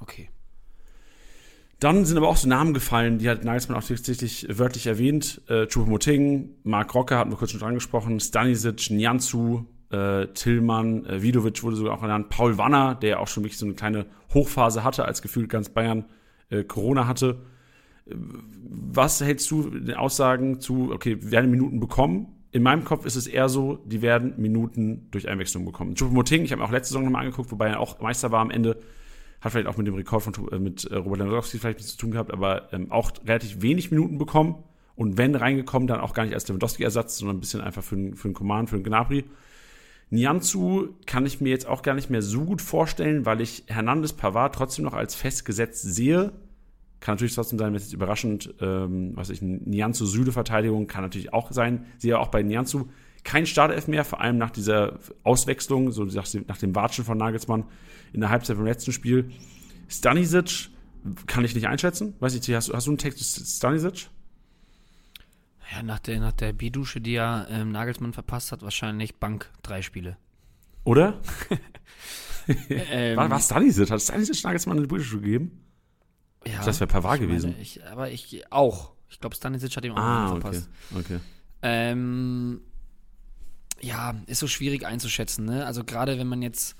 Okay. Dann sind aber auch so Namen gefallen, die hat Nagelsmann auch tatsächlich wörtlich erwähnt. Äh, Choupo-Moting, Marc Rocke hatten wir kurz schon dran gesprochen, Stanisic, Nianzu, äh, Tillmann, äh, Vidovic wurde sogar auch genannt, Paul Wanner, der ja auch schon wirklich so eine kleine Hochphase hatte, als gefühlt ganz Bayern äh, Corona hatte. Was hältst du den Aussagen zu, okay, werden Minuten bekommen? In meinem Kopf ist es eher so, die werden Minuten durch Einwechslung bekommen. Choupo-Moting, ich habe mir auch letzte Saison nochmal angeguckt, wobei er auch Meister war am Ende, hat vielleicht auch mit dem Rekord von äh, mit äh, Robert Lewandowski vielleicht nichts zu tun gehabt, aber ähm, auch relativ wenig Minuten bekommen. Und wenn reingekommen, dann auch gar nicht als Lewandowski-Ersatz, sondern ein bisschen einfach für einen, für Command, für einen Gnabry. Nianzu kann ich mir jetzt auch gar nicht mehr so gut vorstellen, weil ich Hernandez Pavard trotzdem noch als festgesetzt sehe. Kann natürlich trotzdem sein, wenn es jetzt überraschend, ähm, was ich, Nianzu Süde-Verteidigung kann natürlich auch sein. Sehe auch bei Nianzu kein Startelf mehr, vor allem nach dieser Auswechslung, so nach dem Watschen von Nagelsmann in der Halbzeit vom letzten Spiel. Stanisic kann ich nicht einschätzen. Weiß ich, hast, hast du einen Text zu Stanisic? Ja, nach der, nach der Bidusche, die ja ähm, Nagelsmann verpasst hat, wahrscheinlich Bank drei Spiele. Oder? ähm, [LAUGHS] [LAUGHS] War, war Stanisic? Hat Stanisic Nagelsmann eine Bidusche gegeben? Ja, Das wäre Pavard gewesen. Ich, aber ich auch. Ich glaube, Stanisic hat ihm auch Ah, noch okay. verpasst. okay. Ähm, ja, ist so schwierig einzuschätzen, ne? Also gerade wenn man jetzt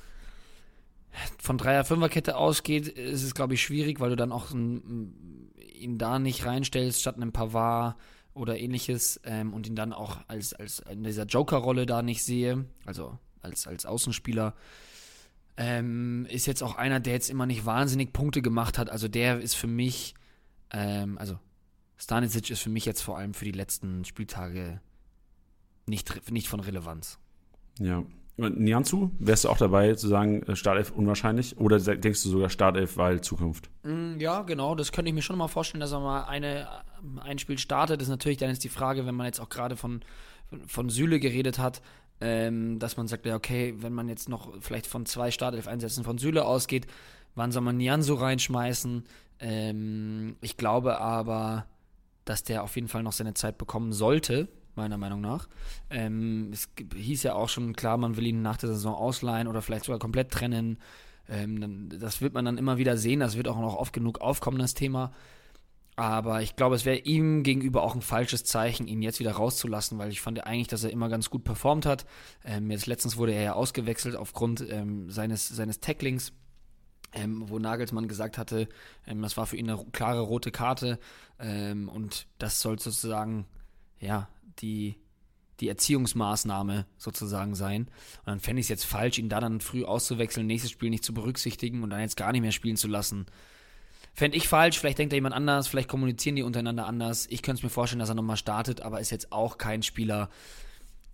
von Dreier-Fünfer-Kette ausgeht, ist es, glaube ich, schwierig, weil du dann auch ein, ihn da nicht reinstellst, statt einem Pavard oder ähnliches ähm, und ihn dann auch als, als in dieser Joker-Rolle da nicht sehe, also als, als Außenspieler. Ähm, ist jetzt auch einer, der jetzt immer nicht wahnsinnig Punkte gemacht hat. Also der ist für mich, ähm, also Stanisic ist für mich jetzt vor allem für die letzten Spieltage nicht, nicht von Relevanz. Ja. Und Nianzu, wärst du auch dabei zu sagen, äh, Startelf unwahrscheinlich? Oder denkst du sogar Startelf, weil Zukunft? Mm, Ja, genau, das könnte ich mir schon mal vorstellen, dass er mal eine, ein Spiel startet. Das ist natürlich dann ist die Frage, wenn man jetzt auch gerade von, von Süle geredet hat, ähm, dass man sagt, ja, okay, wenn man jetzt noch vielleicht von zwei Startelf-Einsätzen von Süle ausgeht, wann soll man Nianzu reinschmeißen? Ähm, ich glaube aber, dass der auf jeden Fall noch seine Zeit bekommen sollte, meiner Meinung nach. Ähm, es hieß ja auch schon, klar, man will ihn nach der Saison ausleihen oder vielleicht sogar komplett trennen. Ähm, das wird man dann immer wieder sehen, das wird auch noch oft genug aufkommen, das Thema. Aber ich glaube, es wäre ihm gegenüber auch ein falsches Zeichen, ihn jetzt wieder rauszulassen, weil ich fand eigentlich, dass er immer ganz gut performt hat. Ähm, jetzt letztens wurde er ja ausgewechselt aufgrund ähm, seines, seines Tacklings, ähm, wo Nagelsmann gesagt hatte, ähm, das war für ihn eine klare rote Karte ähm, und das soll sozusagen, ja, die, die Erziehungsmaßnahme sozusagen sein. Und dann fände ich es jetzt falsch, ihn da dann früh auszuwechseln, nächstes Spiel nicht zu berücksichtigen und dann jetzt gar nicht mehr spielen zu lassen. Fände ich falsch, vielleicht denkt da jemand anders, vielleicht kommunizieren die untereinander anders. Ich könnte es mir vorstellen, dass er nochmal startet, aber ist jetzt auch kein Spieler,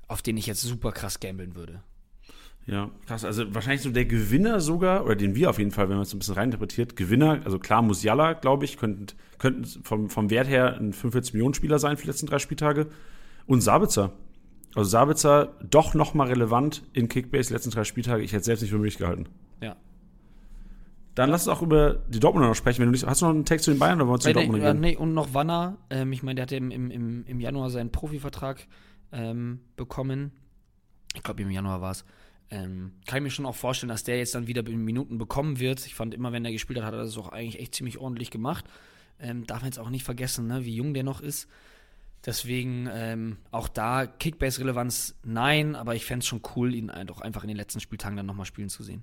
auf den ich jetzt super krass gambeln würde. Ja, krass. Also wahrscheinlich so der Gewinner sogar, oder den wir auf jeden Fall, wenn man es so ein bisschen reininterpretiert, Gewinner, also klar, Musiala, glaube ich, könnten, könnten vom, vom Wert her ein 45-Millionen-Spieler sein für die letzten drei Spieltage. Und Sabitzer. Also Sabitzer doch nochmal relevant in Kickbase die letzten drei Spieltage. Ich hätte es selbst nicht für möglich gehalten. Ja. Dann lass uns auch über die Dortmunder noch sprechen. Wenn du nicht, hast du noch einen Text zu den Bayern oder wollen wir zu den Nee, Dortmundern nee, gehen? nee, und noch Wanner. Ähm, ich meine, der hatte im, im, im, Januar seinen Profivertrag ähm, bekommen. Ich glaube, im Januar war es. Ähm, kann ich mir schon auch vorstellen, dass der jetzt dann wieder Minuten bekommen wird. Ich fand immer, wenn er gespielt hat, hat er das auch eigentlich echt ziemlich ordentlich gemacht. Ähm, darf man jetzt auch nicht vergessen, ne, wie jung der noch ist. Deswegen ähm, auch da Kickbase-Relevanz nein, aber ich fände es schon cool, ihn doch einfach in den letzten Spieltagen dann nochmal spielen zu sehen.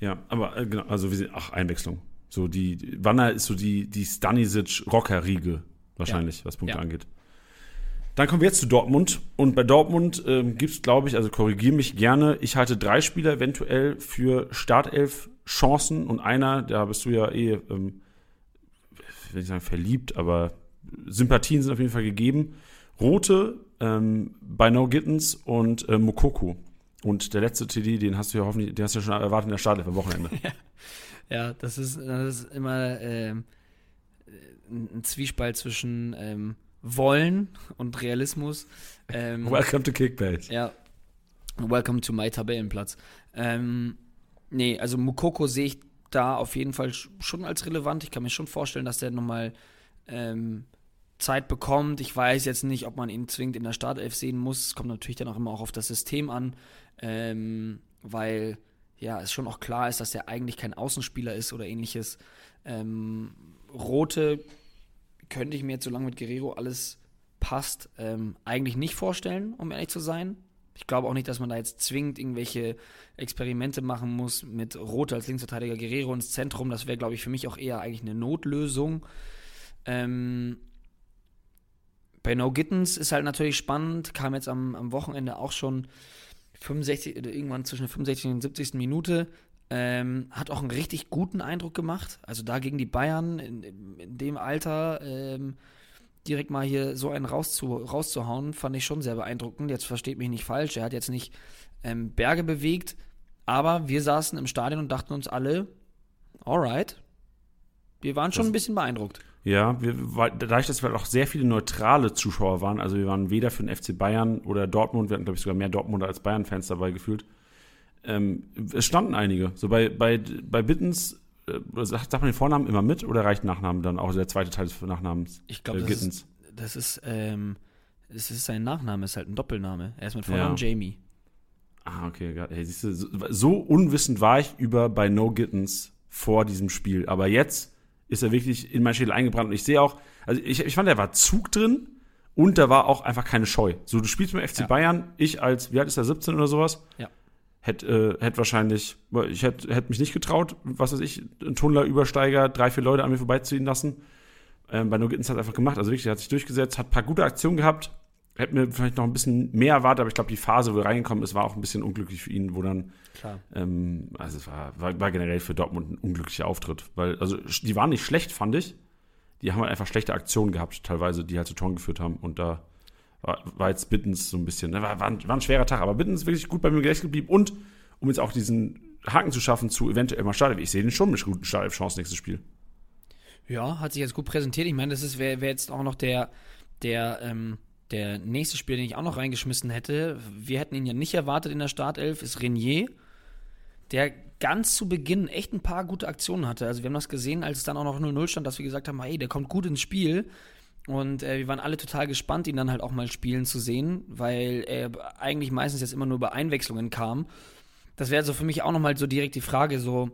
Ja, aber äh, genau, also wir sehen, ach, Einwechslung. So die, die Wanner ist so die, die Stanisic-Rocker-Riege wahrscheinlich, was Punkte Ja. angeht. Dann kommen wir jetzt zu Dortmund. Und bei Dortmund ähm, gibt es, glaube ich, also korrigiere mich gerne, ich halte drei Spieler eventuell für Startelf-Chancen und einer, da bist du ja eh, ähm, will ich sagen, verliebt, aber Sympathien sind auf jeden Fall gegeben. Rote ähm, bei No Gittens und äh, Mokoko. Und der letzte TD, den hast du ja hoffentlich, den hast du ja schon erwartet in der Startelf am Wochenende. [LAUGHS] Ja, das ist, das ist immer ähm, ein ein Zwiespalt zwischen ähm, Wollen und Realismus. Ähm, Welcome to Kickbase. ja, welcome to my Tabellenplatz. Ähm, nee, also Mukoko sehe ich da auf jeden Fall sch- schon als relevant. Ich kann mir schon vorstellen, dass der nochmal ähm, Zeit bekommt. Ich weiß jetzt nicht, ob man ihn zwingend in der Startelf sehen muss. Es kommt natürlich dann auch immer auch auf das System an, ähm, weil ja es schon auch klar ist, dass er eigentlich kein Außenspieler ist oder ähnliches. Ähm, Rote könnte ich mir jetzt, solange mit Guerrero alles passt, ähm, eigentlich nicht vorstellen, um ehrlich zu sein. Ich glaube auch nicht, dass man da jetzt zwingend irgendwelche Experimente machen muss mit Rote als Linksverteidiger, Guerrero ins Zentrum. Das wäre, glaube ich, für mich auch eher eigentlich eine Notlösung. Ähm, bei No Gittens ist halt natürlich spannend, kam jetzt am, am Wochenende auch schon 65, oder irgendwann zwischen der 65. und 70. Minute. Ähm, hat auch einen richtig guten Eindruck gemacht. Also da gegen die Bayern in, in, in dem Alter ähm, direkt mal hier so einen rauszu, rauszuhauen, fand ich schon sehr beeindruckend. Jetzt versteht mich nicht falsch, er hat jetzt nicht ähm, Berge bewegt, aber wir saßen im Stadion und dachten uns alle, alright, wir waren schon Das- ein bisschen beeindruckt. Ja, wir, weil, dadurch, dass wir auch sehr viele neutrale Zuschauer waren, also wir waren weder für den FC Bayern oder Dortmund, wir hatten, glaube ich, sogar mehr Dortmunder als Bayern-Fans dabei gefühlt. Ähm, es standen einige. So bei, bei, bei Bittens, äh, sagt, man den Vornamen immer mit oder reicht Nachnamen dann auch der zweite Teil des Nachnamens? Ich glaube, äh, das, ist, das ist, ähm, das ist sein Nachname, ist halt ein Doppelname. Er ist mit Vornamen Ja. Jamie. Ah, okay. Hey, siehst du, so, so unwissend war ich über bei No Gittens vor diesem Spiel. Aber jetzt ist er wirklich in mein Schädel eingebrannt. Und ich sehe auch, also ich, ich fand, da war Zug drin und da war auch einfach keine Scheu. So, du spielst beim FC Ja. Bayern, ich als, wie alt ist er, 17 oder sowas? Ja. Hätte äh, hätt wahrscheinlich, ich hätte hätt mich nicht getraut, was weiß ich, ein Tunnler-Übersteiger, drei, vier Leute an mir vorbeiziehen lassen. Ähm, bei No Gittens hat es einfach gemacht. Also wirklich, er hat sich durchgesetzt, hat ein paar gute Aktionen gehabt. Hätte mir vielleicht noch ein bisschen mehr erwartet, aber ich glaube, die Phase, wo er reingekommen ist, war auch ein bisschen unglücklich für ihn, wo dann ähm, also es war, war, war generell für Dortmund ein unglücklicher Auftritt. Weil, also die waren nicht schlecht, fand ich. Die haben halt einfach schlechte Aktionen gehabt, teilweise, die halt zu Toren geführt haben. Und da war, war jetzt Bittens so ein bisschen, ne, war, war, ein, war ein schwerer Tag, aber Bittens wirklich gut bei mir Gedächtnis geblieben. Und um jetzt auch diesen Haken zu schaffen zu eventuell mal Startelf. Ich sehe den schon mit guten Startelf-Chancen nächstes Spiel. Ja, hat sich jetzt gut präsentiert. Ich meine, das wäre wär jetzt auch noch der, der, ähm, der nächste Spieler, den ich auch noch reingeschmissen hätte. Wir hätten ihn ja nicht erwartet in der Startelf, ist Renier, der ganz zu Beginn echt ein paar gute Aktionen hatte. Also wir haben das gesehen, als es dann auch noch 0-0 stand, dass wir gesagt haben, hey, der kommt gut ins Spiel. Und äh, wir waren alle total gespannt, ihn dann halt auch mal spielen zu sehen, weil er eigentlich meistens jetzt immer nur über Einwechslungen kam. Das wäre so für mich auch nochmal so direkt die Frage, so,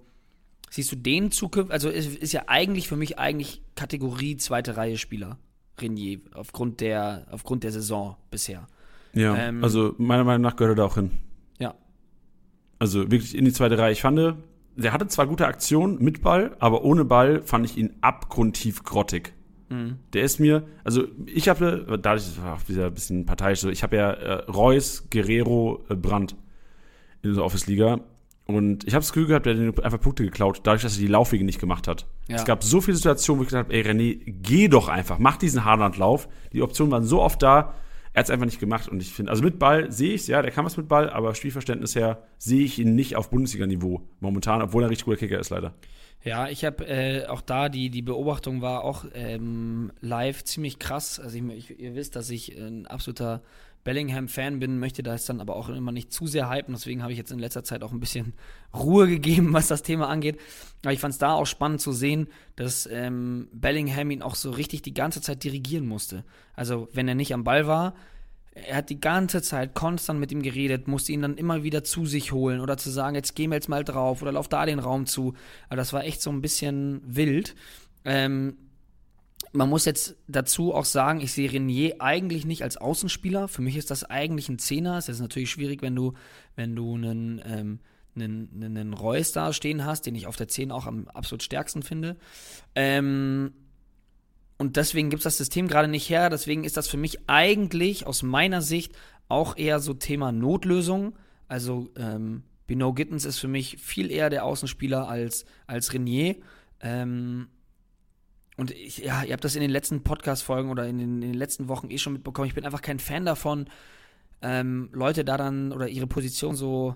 siehst du den zukünftig, also ist, ist ja eigentlich für mich eigentlich Kategorie zweite Reihe Spieler, Renier, aufgrund der, aufgrund der Saison bisher. Ja, Ähm, also meiner Meinung nach gehört er da auch hin. Ja. Also wirklich in die zweite Reihe. Ich fand, der hatte zwar gute Aktionen mit Ball, aber ohne Ball fand ich ihn abgrundtief grottig. Der ist mir, also ich habe, dadurch war auch wieder ein bisschen parteiisch, so, ich habe ja äh, Reus, Guerrero, äh, Brandt in der Office-Liga Und ich habe das Gefühl gehabt, der hat einfach Punkte geklaut, dadurch, dass er die Laufwege nicht gemacht hat. Ja. Es gab so viele Situationen, wo ich gedacht habe, ey René, geh doch einfach, mach diesen Haaland-Lauf. Die Optionen waren so oft da, er hat es einfach nicht gemacht. Und ich finde, also mit Ball sehe ich es, ja, der kann was mit Ball, aber Spielverständnis her sehe ich ihn nicht auf Bundesliga-Niveau momentan, obwohl er ein richtig guter Kicker ist, leider. Ja, ich habe äh, auch da, die, die Beobachtung war auch ähm, live ziemlich krass. Also ich, ich, ihr wisst, dass ich ein absoluter Bellingham-Fan bin, möchte das dann aber auch immer nicht zu sehr hypen. Deswegen habe ich jetzt in letzter Zeit auch ein bisschen [LAUGHS] Ruhe gegeben, was das Thema angeht. Aber ich fand es da auch spannend zu sehen, dass ähm, Bellingham ihn auch so richtig die ganze Zeit dirigieren musste. Also wenn er nicht am Ball war, er hat die ganze Zeit konstant mit ihm geredet, musste ihn dann immer wieder zu sich holen oder zu sagen, jetzt gehen wir jetzt mal drauf oder lauf da den Raum zu. Aber das war echt so ein bisschen wild. Ähm, man muss jetzt dazu auch sagen, ich sehe Renier eigentlich nicht als Außenspieler. Für mich ist das eigentlich ein Zehner. Es ist natürlich schwierig, wenn du, wenn du einen, ähm, einen, einen Reus da stehen hast, den ich auf der 10 auch am absolut stärksten finde. Ähm, und deswegen gibt es das System gerade nicht her. Deswegen ist das für mich eigentlich aus meiner Sicht auch eher so Thema Notlösung. Also ähm, Bino Gittens ist für mich viel eher der Außenspieler als, als Renier. Ähm, und ich, ja, ihr habt das in den letzten Podcast-Folgen oder in den, in den, letzten Wochen eh schon mitbekommen. Ich bin einfach kein Fan davon, ähm, Leute da dann oder ihre Position so,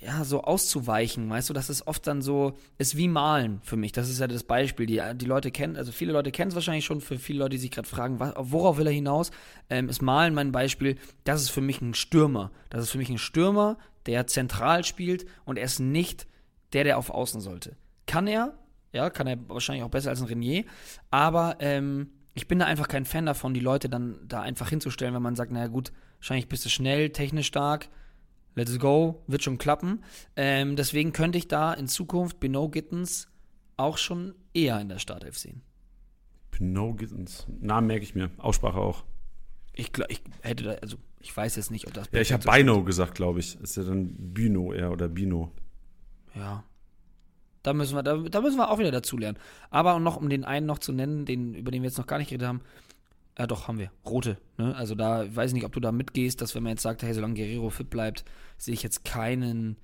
ja, so auszuweichen. Weißt du, das ist oft dann so, ist wie Malen für mich. Das ist ja das Beispiel. Die, die Leute kennen, also viele Leute kennen es wahrscheinlich schon, für viele Leute, die sich gerade fragen, was, worauf will er hinaus, ähm, ist Malen mein Beispiel. Das ist für mich ein Stürmer. Das ist für mich ein Stürmer, der zentral spielt und er ist nicht der, der auf Außen sollte. Kann er, ja, kann er wahrscheinlich auch besser als ein Renier. Aber ähm, ich bin da einfach kein Fan davon, die Leute dann da einfach hinzustellen, wenn man sagt, naja gut, wahrscheinlich bist du schnell, technisch stark, let's go, wird schon klappen. Ähm, deswegen könnte ich da in Zukunft Beno Gittens auch schon eher in der Startelf sehen. Beno Gittens, Namen merke ich mir, Aussprache auch. Ich, ich hätte da, also ich weiß jetzt nicht, ob das. Ja, ich habe Bino gesagt, glaube ich. Ist ja dann Bino eher oder Bino. Ja, da müssen wir, da, da müssen wir auch wieder dazulernen. Aber noch, um den einen noch zu nennen, den, über den wir jetzt noch gar nicht geredet haben, ja, doch, haben wir. Rote. Ne? Also da weiß ich nicht, ob du da mitgehst, dass wenn man jetzt sagt, hey, solange Guerrero fit bleibt, sehe ich jetzt keinen,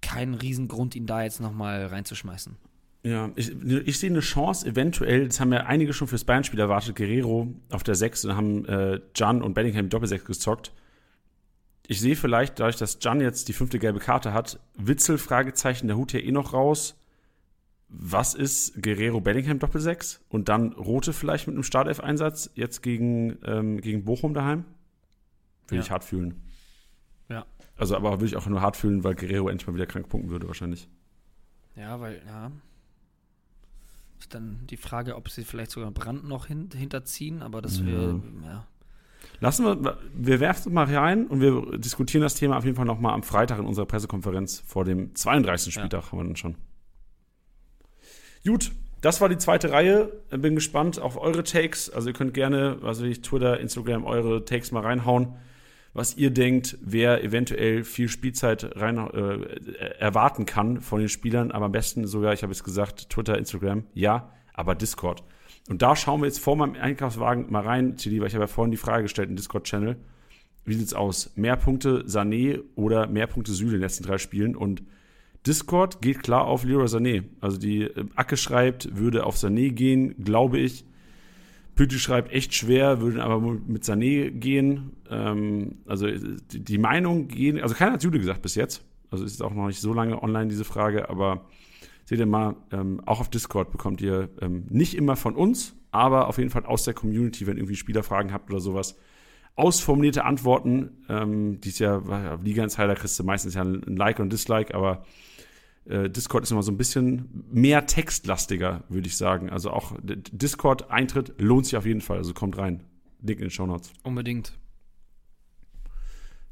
keinen Riesengrund, ihn da jetzt nochmal reinzuschmeißen. Ja, ich, ich, sehe eine Chance, eventuell, das haben ja einige schon fürs Bayern-Spiel erwartet, Guerrero auf der 6 und haben äh, Jan und Bellingham Doppel-6 gezockt ich sehe vielleicht, dadurch, dass Jan jetzt die fünfte gelbe Karte hat, Witzel, Fragezeichen, der Hut hier eh noch raus. Was ist Guerrero Bellingham Doppel-6? Und dann Rote vielleicht mit einem Startelf-Einsatz, jetzt gegen, ähm, gegen Bochum daheim? Würde ja. ich hart fühlen. Ja. Also, aber würde ich auch nur hart fühlen, weil Guerrero endlich mal wieder krank punkten würde, wahrscheinlich. Ja, weil, ja. Ist dann die Frage, ob sie vielleicht sogar Brand noch hin, hinterziehen, aber das wäre, ja. ja. Lassen wir, wir werfen es mal rein und wir diskutieren das Thema auf jeden Fall nochmal am Freitag in unserer Pressekonferenz vor dem 32. Spieltag, ja. haben wir dann schon. Gut, das war die zweite Reihe. Bin gespannt auf eure Takes. Also ihr könnt gerne, also ich Twitter, Instagram, eure Takes mal reinhauen, was ihr denkt, wer eventuell viel Spielzeit rein, äh, erwarten kann von den Spielern. Aber am besten sogar, ich habe es gesagt, Twitter, Instagram, ja, aber Discord. Und da schauen wir jetzt vor meinem Einkaufswagen mal rein, CD, weil ich habe ja vorhin die Frage gestellt im Discord-Channel. Wie sieht's aus? Mehr Punkte Sané oder mehr Punkte Süle in den letzten drei Spielen? Und Discord geht klar auf Leroy Sané. Also die äh, Acke schreibt, würde auf Sané gehen, glaube ich. Pütti schreibt echt schwer, würde aber mit Sané gehen. Ähm, also die, die Meinung gehen, also keiner hat Süle gesagt bis jetzt. Also ist auch noch nicht so lange online diese Frage, aber seht ihr mal, ähm, auch auf Discord bekommt ihr ähm, nicht immer von uns, aber auf jeden Fall aus der Community, wenn irgendwie Spielerfragen habt oder sowas. Ausformulierte Antworten, ähm, dies Jahr Liga Insider kriegst du meistens ja ein Like und Dislike, aber äh, Discord ist immer so ein bisschen mehr textlastiger, würde ich sagen. Also auch Discord-Eintritt lohnt sich auf jeden Fall, also kommt rein. Link in den Show Notes. Unbedingt.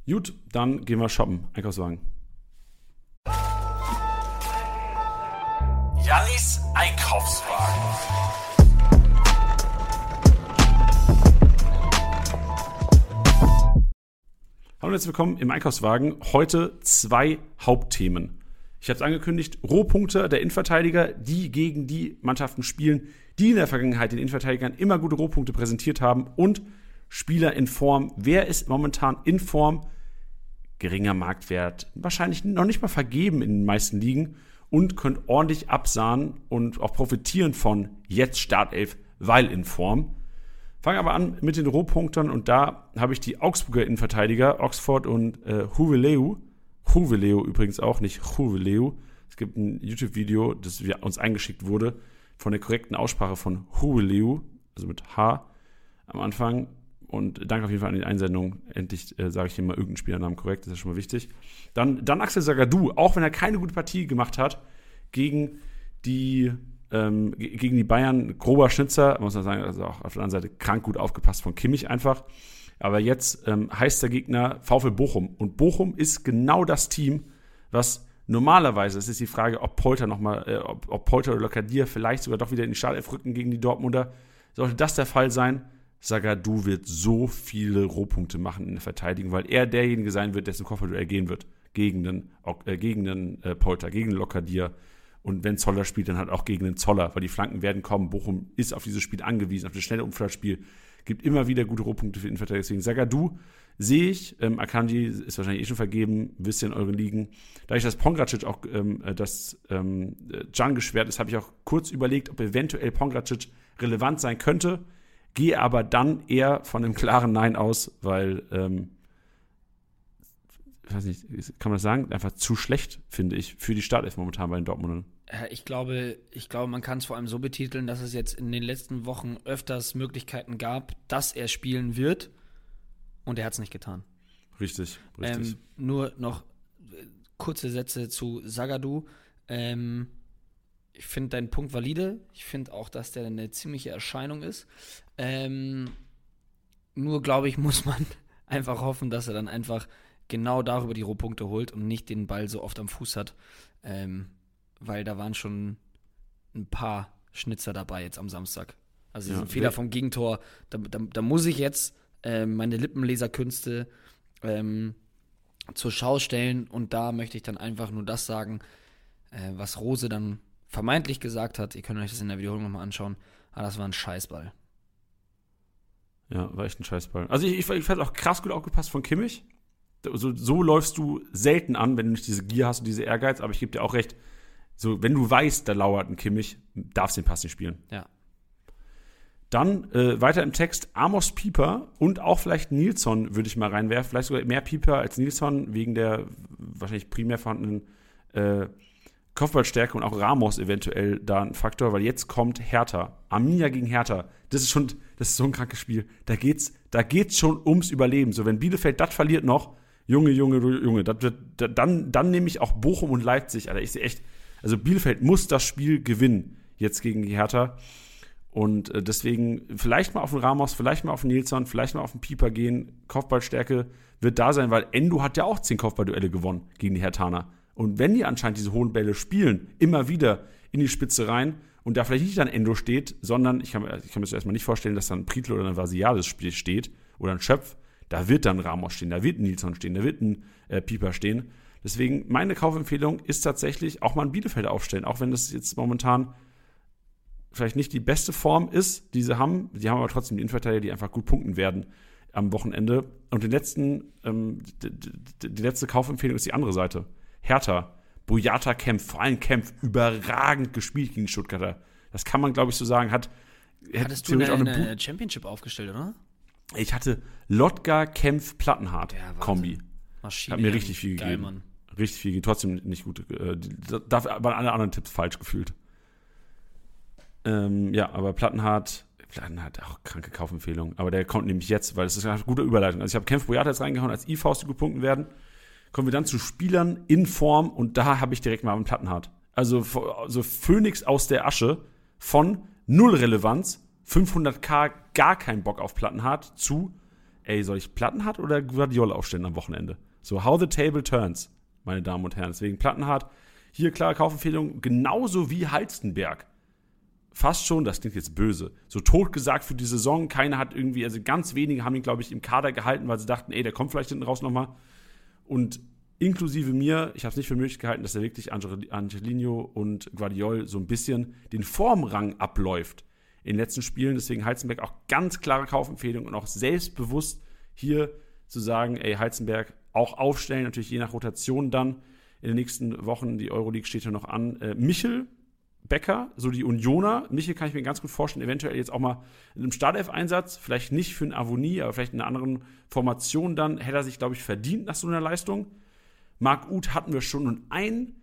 Gut, dann gehen wir shoppen. Einkaufswagen. Jannis Einkaufswagen. Hallo und herzlich willkommen im Einkaufswagen. Heute zwei Hauptthemen. Ich habe es angekündigt, Rohpunkte der Innenverteidiger, die gegen die Mannschaften spielen, die in der Vergangenheit den Innenverteidigern immer gute Rohpunkte präsentiert haben und Spieler in Form. Wer ist momentan in Form? geringer Marktwert, wahrscheinlich noch nicht mal vergeben in den meisten Ligen und könnt ordentlich absahen und auch profitieren von jetzt Startelf, weil in Form. Fangen aber an mit den Rohpunktern und da habe ich die Augsburger Innenverteidiger, Oxford und äh, Huveleu. Huveleu übrigens auch, nicht Huveleu. Es gibt ein YouTube-Video, das uns eingeschickt wurde, von der korrekten Aussprache von Huveleu, also mit H am Anfang. Und danke auf jeden Fall an die Einsendung. Endlich äh, sage ich hier mal irgendeinen Spielernamen korrekt, das ist schon mal wichtig. Dann, dann Axel Sagadou, auch wenn er keine gute Partie gemacht hat, gegen die, ähm, gegen die Bayern, grober Schnitzer, muss man sagen, also auch auf der anderen Seite krank gut aufgepasst von Kimmich einfach. Aber jetzt ähm, heißt der Gegner VfL Bochum. Und Bochum ist genau das Team, was normalerweise, es ist die Frage, ob Polter nochmal, äh, ob, ob Polter oder Lokadir vielleicht sogar doch wieder in die Startelf rücken gegen die Dortmunder. Sollte das der Fall sein, Sagadu wird so viele Rohpunkte machen in der Verteidigung, weil er derjenige sein wird, dessen Kopfballduell gehen wird gegen den, äh, gegen den äh, Polter, gegen den Lokadir. Und wenn Zoller spielt, dann halt auch gegen den Zoller, weil die Flanken werden kommen. Bochum ist auf dieses Spiel angewiesen, auf das schnelle Umschaltspiel. Gibt immer wieder gute Rohpunkte für den Verteidiger. Deswegen Sagadu sehe ich. Ähm, Akanji ist wahrscheinlich eh schon vergeben, wisst ihr in euren Ligen. Da ich das Pongracic auch ähm, äh, das ähm, Can geschwert ist, habe ich auch kurz überlegt, ob eventuell Pongracic relevant sein könnte gehe aber dann eher von einem klaren Nein aus, weil, ähm, ich weiß nicht, kann man das sagen, einfach zu schlecht, finde ich, für die Startelf momentan bei den Dortmundern. Ich glaube, ich glaube, man kann es vor allem so betiteln, dass es jetzt in den letzten Wochen öfters Möglichkeiten gab, dass er spielen wird und er hat es nicht getan. Richtig, richtig. Ähm, nur noch äh, kurze Sätze zu Sagadu. Ähm, ich finde deinen Punkt valide. Ich finde auch, dass der eine ziemliche Erscheinung ist. Ähm, nur, glaube ich, [LAUGHS] muss man einfach hoffen, dass er dann einfach genau darüber die Rohpunkte holt und nicht den Ball so oft am Fuß hat. Ähm, weil da waren schon ein paar Schnitzer dabei jetzt am Samstag. Also diesen ja, Fehler vom Gegentor, da, da, da muss ich jetzt äh, meine Lippenleserkünste ähm, zur Schau stellen und da möchte ich dann einfach nur das sagen, äh, was Rose dann vermeintlich gesagt hat, ihr könnt euch das in der Wiederholung nochmal anschauen, aber das war ein Scheißball. Ja, war echt ein Scheißball. Also ich, ich, ich fand auch krass gut aufgepasst von Kimmich. So, so läufst du selten an, wenn du nicht diese Gier hast und diese Ehrgeiz, aber ich gebe dir auch recht, so, wenn du weißt, da lauert ein Kimmich, darfst du den Pass nicht spielen. Ja. Dann äh, weiter im Text Amos Pieper und auch vielleicht Nilsson würde ich mal reinwerfen. Vielleicht sogar mehr Pieper als Nilsson wegen der wahrscheinlich primär vorhandenen äh, Kopfballstärke und auch Ramos eventuell da ein Faktor, weil jetzt kommt Hertha. Arminia gegen Hertha. Das ist schon, das ist so ein krankes Spiel. Da geht's, da geht's schon ums Überleben. So, wenn Bielefeld das verliert noch, Junge, Junge, Junge, das wird, dann, dann nehme ich auch Bochum und Leipzig. Alter, ich sehe echt, also Bielefeld muss das Spiel gewinnen jetzt gegen Hertha. Und äh, deswegen vielleicht mal auf den Ramos, vielleicht mal auf den Nilsson, vielleicht mal auf den Pieper gehen. Kopfballstärke wird da sein, weil Endo hat ja auch zehn Kopfballduelle gewonnen gegen die Hertaner. Und wenn die anscheinend diese hohen Bälle spielen, immer wieder in die Spitze rein und da vielleicht nicht dann Endo steht, sondern ich kann, ich kann mir das erstmal nicht vorstellen, dass dann Prietl oder ein Vasialis steht oder ein Schöpf, da wird dann Ramos stehen, da wird ein Nilsson stehen, da wird ein äh, Pieper stehen. Deswegen meine Kaufempfehlung ist tatsächlich auch mal ein Bielefeld aufstellen, auch wenn das jetzt momentan vielleicht nicht die beste Form ist, die sie haben. Die haben aber trotzdem die Innenverteidiger, die einfach gut punkten werden am Wochenende. Und den letzten, ähm, die, die letzte Kaufempfehlung ist die andere Seite. Hertha, Boyata Kempf, vor allem Kempf, überragend gespielt gegen die Stuttgarter. Das kann man, glaube ich, so sagen. Hat, Hattest du eine, eine Championship aufgestellt, oder? Ich hatte Lotka, Kempf, Plattenhardt ja, Kombi. Maschine. Hat mir richtig viel geil, gegeben. Mann. Richtig viel, trotzdem nicht gut. Äh, da waren alle anderen Tipps falsch gefühlt. Ähm, ja, aber Plattenhardt, Plattenhardt, auch kranke Kaufempfehlung. Aber der kommt nämlich jetzt, weil es ist eine gute Überleitung. Also ich habe Kempf Boyata jetzt reingehauen als I-Faust, die gut punkten werden kommen wir dann zu Spielern in Form und da habe ich direkt mal einen Plattenhardt. Also, also Phoenix aus der Asche von null Relevanz, 500k, gar keinen Bock auf Plattenhardt zu, ey, soll ich Plattenhardt oder Guardiola aufstellen am Wochenende? So, how the table turns, meine Damen und Herren. Deswegen Plattenhardt, hier klare Kaufempfehlung, genauso wie Halstenberg. Fast schon, das klingt jetzt böse, so totgesagt für die Saison. Keiner hat irgendwie, also ganz wenige haben ihn, glaube ich, im Kader gehalten, weil sie dachten, ey, der kommt vielleicht hinten raus nochmal. Und inklusive mir, ich habe es nicht für möglich gehalten, dass er wirklich Angelino und Guardiol so ein bisschen den Formrang abläuft in den letzten Spielen. Deswegen Heizenberg auch ganz klare Kaufempfehlung und auch selbstbewusst hier zu sagen, ey, Heizenberg auch aufstellen, natürlich je nach Rotation dann in den nächsten Wochen. Die Euroleague steht ja noch an. Äh, Michel Becker, so die Unioner. Michel kann ich mir ganz gut vorstellen, eventuell jetzt auch mal in einem Startelf-Einsatz, vielleicht nicht für einen Avonie, aber vielleicht in einer anderen Formation dann, hätte er sich, glaube ich, verdient nach so einer Leistung. Marc Uth hatten wir schon und ein,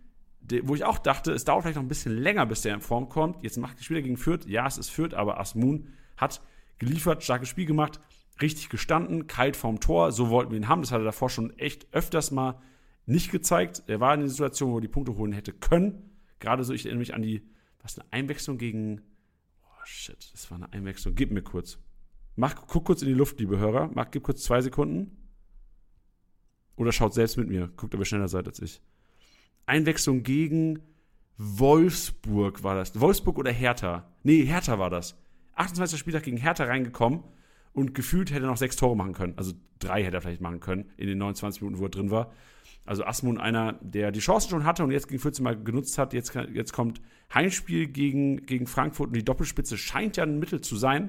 wo ich auch dachte, es dauert vielleicht noch ein bisschen länger, bis der in Form kommt. Jetzt macht die Spieler gegen Fürth, ja, es ist Fürth, aber Asmun hat geliefert, starkes Spiel gemacht, richtig gestanden, kalt vorm Tor, so wollten wir ihn haben. Das hat er davor schon echt öfters mal nicht gezeigt. Er war in der Situation, wo er die Punkte holen hätte können gerade so, ich erinnere mich an die, was, eine Einwechslung gegen, oh shit, das war eine Einwechslung, gib mir kurz. Mach, guck kurz in die Luft, liebe Hörer, mach, gib kurz zwei Sekunden. Oder schaut selbst mit mir, guckt, ob ihr schneller seid als ich. Einwechslung gegen Wolfsburg war das. Wolfsburg oder Hertha? Nee, Hertha war das. 28. Spieltag gegen Hertha reingekommen und gefühlt hätte er noch sechs Tore machen können. Also drei hätte er vielleicht machen können in den 29 Minuten, wo er drin war. Also Asmun einer, der die Chancen schon hatte und jetzt gegen 14 Mal genutzt hat. Jetzt, jetzt kommt Heimspiel gegen, gegen Frankfurt und die Doppelspitze scheint ja ein Mittel zu sein.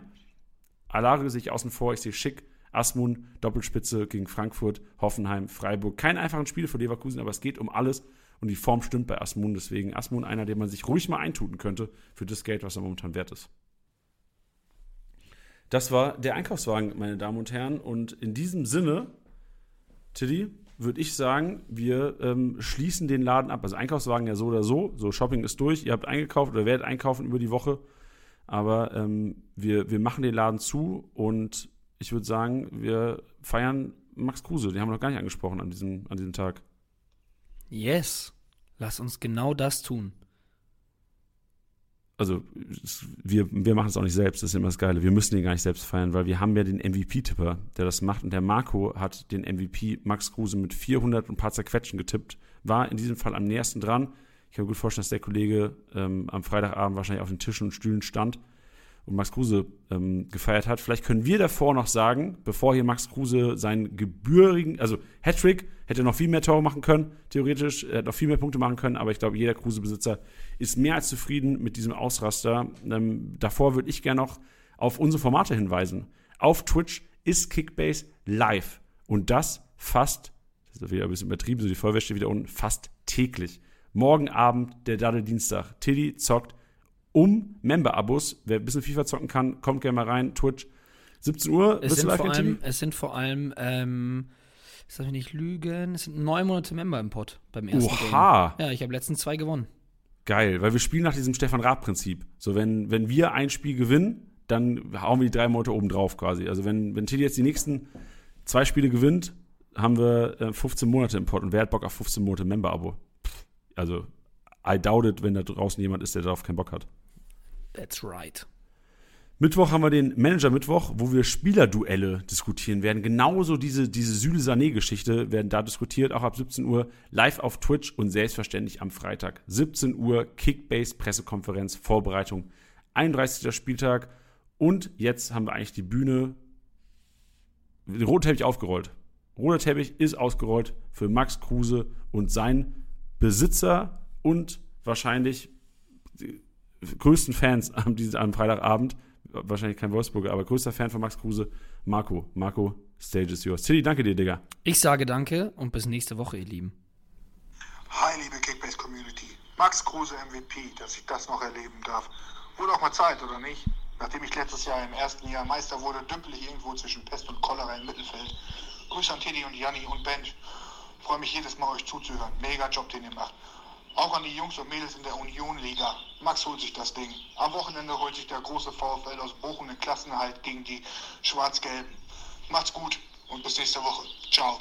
Alare sich außen vor, ich sehe schick. Asmun, Doppelspitze gegen Frankfurt, Hoffenheim, Freiburg. Kein einfachen Spiel für Leverkusen, aber es geht um alles und die Form stimmt bei Asmun. Deswegen Asmun einer, den man sich ruhig mal eintuten könnte für das Geld, was er momentan wert ist. Das war der Einkaufswagen, meine Damen und Herren. Und in diesem Sinne, Tilly, würde ich sagen, wir ähm, schließen den Laden ab. Also Einkaufswagen ja so oder so. So, Shopping ist durch. Ihr habt eingekauft oder werdet einkaufen über die Woche. Aber ähm, wir, wir machen den Laden zu und ich würde sagen, wir feiern Max Kruse. Den haben wir noch gar nicht angesprochen an diesem, an diesem Tag. Yes. Lass uns genau das tun also wir, wir machen es auch nicht selbst, das ist immer das Geile. Wir müssen den gar nicht selbst feiern, weil wir haben ja den MVP-Tipper, der das macht. Und der Marco hat den MVP Max Kruse mit 400 und ein paar zerquetschen getippt, war in diesem Fall am nächsten dran. Ich kann mir gut vorstellen, dass der Kollege ähm, am Freitagabend wahrscheinlich auf den Tischen und Stühlen stand und Max Kruse ähm, gefeiert hat. Vielleicht können wir davor noch sagen, bevor hier Max Kruse seinen gebührigen, also Hattrick, hätte noch viel mehr Tore machen können, theoretisch, er hätte noch viel mehr Punkte machen können, aber ich glaube, jeder Kruse-Besitzer ist mehr als zufrieden mit diesem Ausraster. Ähm, davor würde ich gerne noch auf unsere Formate hinweisen. Auf Twitch ist Kickbase live und das fast, das ist wieder ein bisschen übertrieben, so die steht wieder unten, fast täglich. Morgen Abend, der Daddel Dienstag. Tilly zockt um Member-Abos. Wer ein bisschen FIFA zocken kann, kommt gerne mal rein. Twitch. 17 Uhr. Es, sind vor, allem, es sind vor allem, ähm, ich mich nicht lügen, es sind neun Monate Member im Pod beim ersten Oha. Game. Ja, ich habe letztens zwei gewonnen. Geil, weil wir spielen nach diesem Stefan Raab-Prinzip. So, wenn, wenn wir ein Spiel gewinnen, dann hauen wir die drei Monate oben drauf quasi. Also wenn, wenn Tilly jetzt die nächsten zwei Spiele gewinnt, haben wir äh, 15 Monate im Pod und wer hat Bock auf 15 Monate Member-Abo? Also, I doubt it, wenn da draußen jemand ist, der darauf keinen Bock hat. That's right. Mittwoch haben wir den Manager-Mittwoch, wo wir Spielerduelle diskutieren werden. Genauso diese, diese Süle-Sané-Geschichte werden da diskutiert, auch ab 17 Uhr live auf Twitch und selbstverständlich am Freitag. 17 Uhr Kickbase-Pressekonferenz, Vorbereitung, 31. Spieltag. Und jetzt haben wir eigentlich die Bühne, den roten Teppich aufgerollt. Roter Teppich ist ausgerollt für Max Kruse und sein Besitzer und wahrscheinlich größten Fans [LAUGHS] am, am Freitagabend, wahrscheinlich kein Wolfsburger, aber größter Fan von Max Kruse, Marco. Marco, Stage is yours. Tilly, danke dir, Digga. Ich sage danke und bis nächste Woche, ihr Lieben. Hi, liebe Kickbase Community. Max Kruse MVP, dass ich das noch erleben darf. Wurde auch mal Zeit, oder nicht? Nachdem ich letztes Jahr im ersten Jahr Meister wurde, dümpel ich irgendwo zwischen Pest und Cholera im Mittelfeld. Grüße an Tilly und Janni und Bench. Freue mich jedes Mal, euch zuzuhören. Mega Job, den ihr macht. Auch an die Jungs und Mädels in der Union-Liga. Max holt sich das Ding. Am Wochenende holt sich der große VfL aus Bochum den Klassenerhalt gegen die Schwarz-Gelben. Macht's gut und bis nächste Woche. Ciao.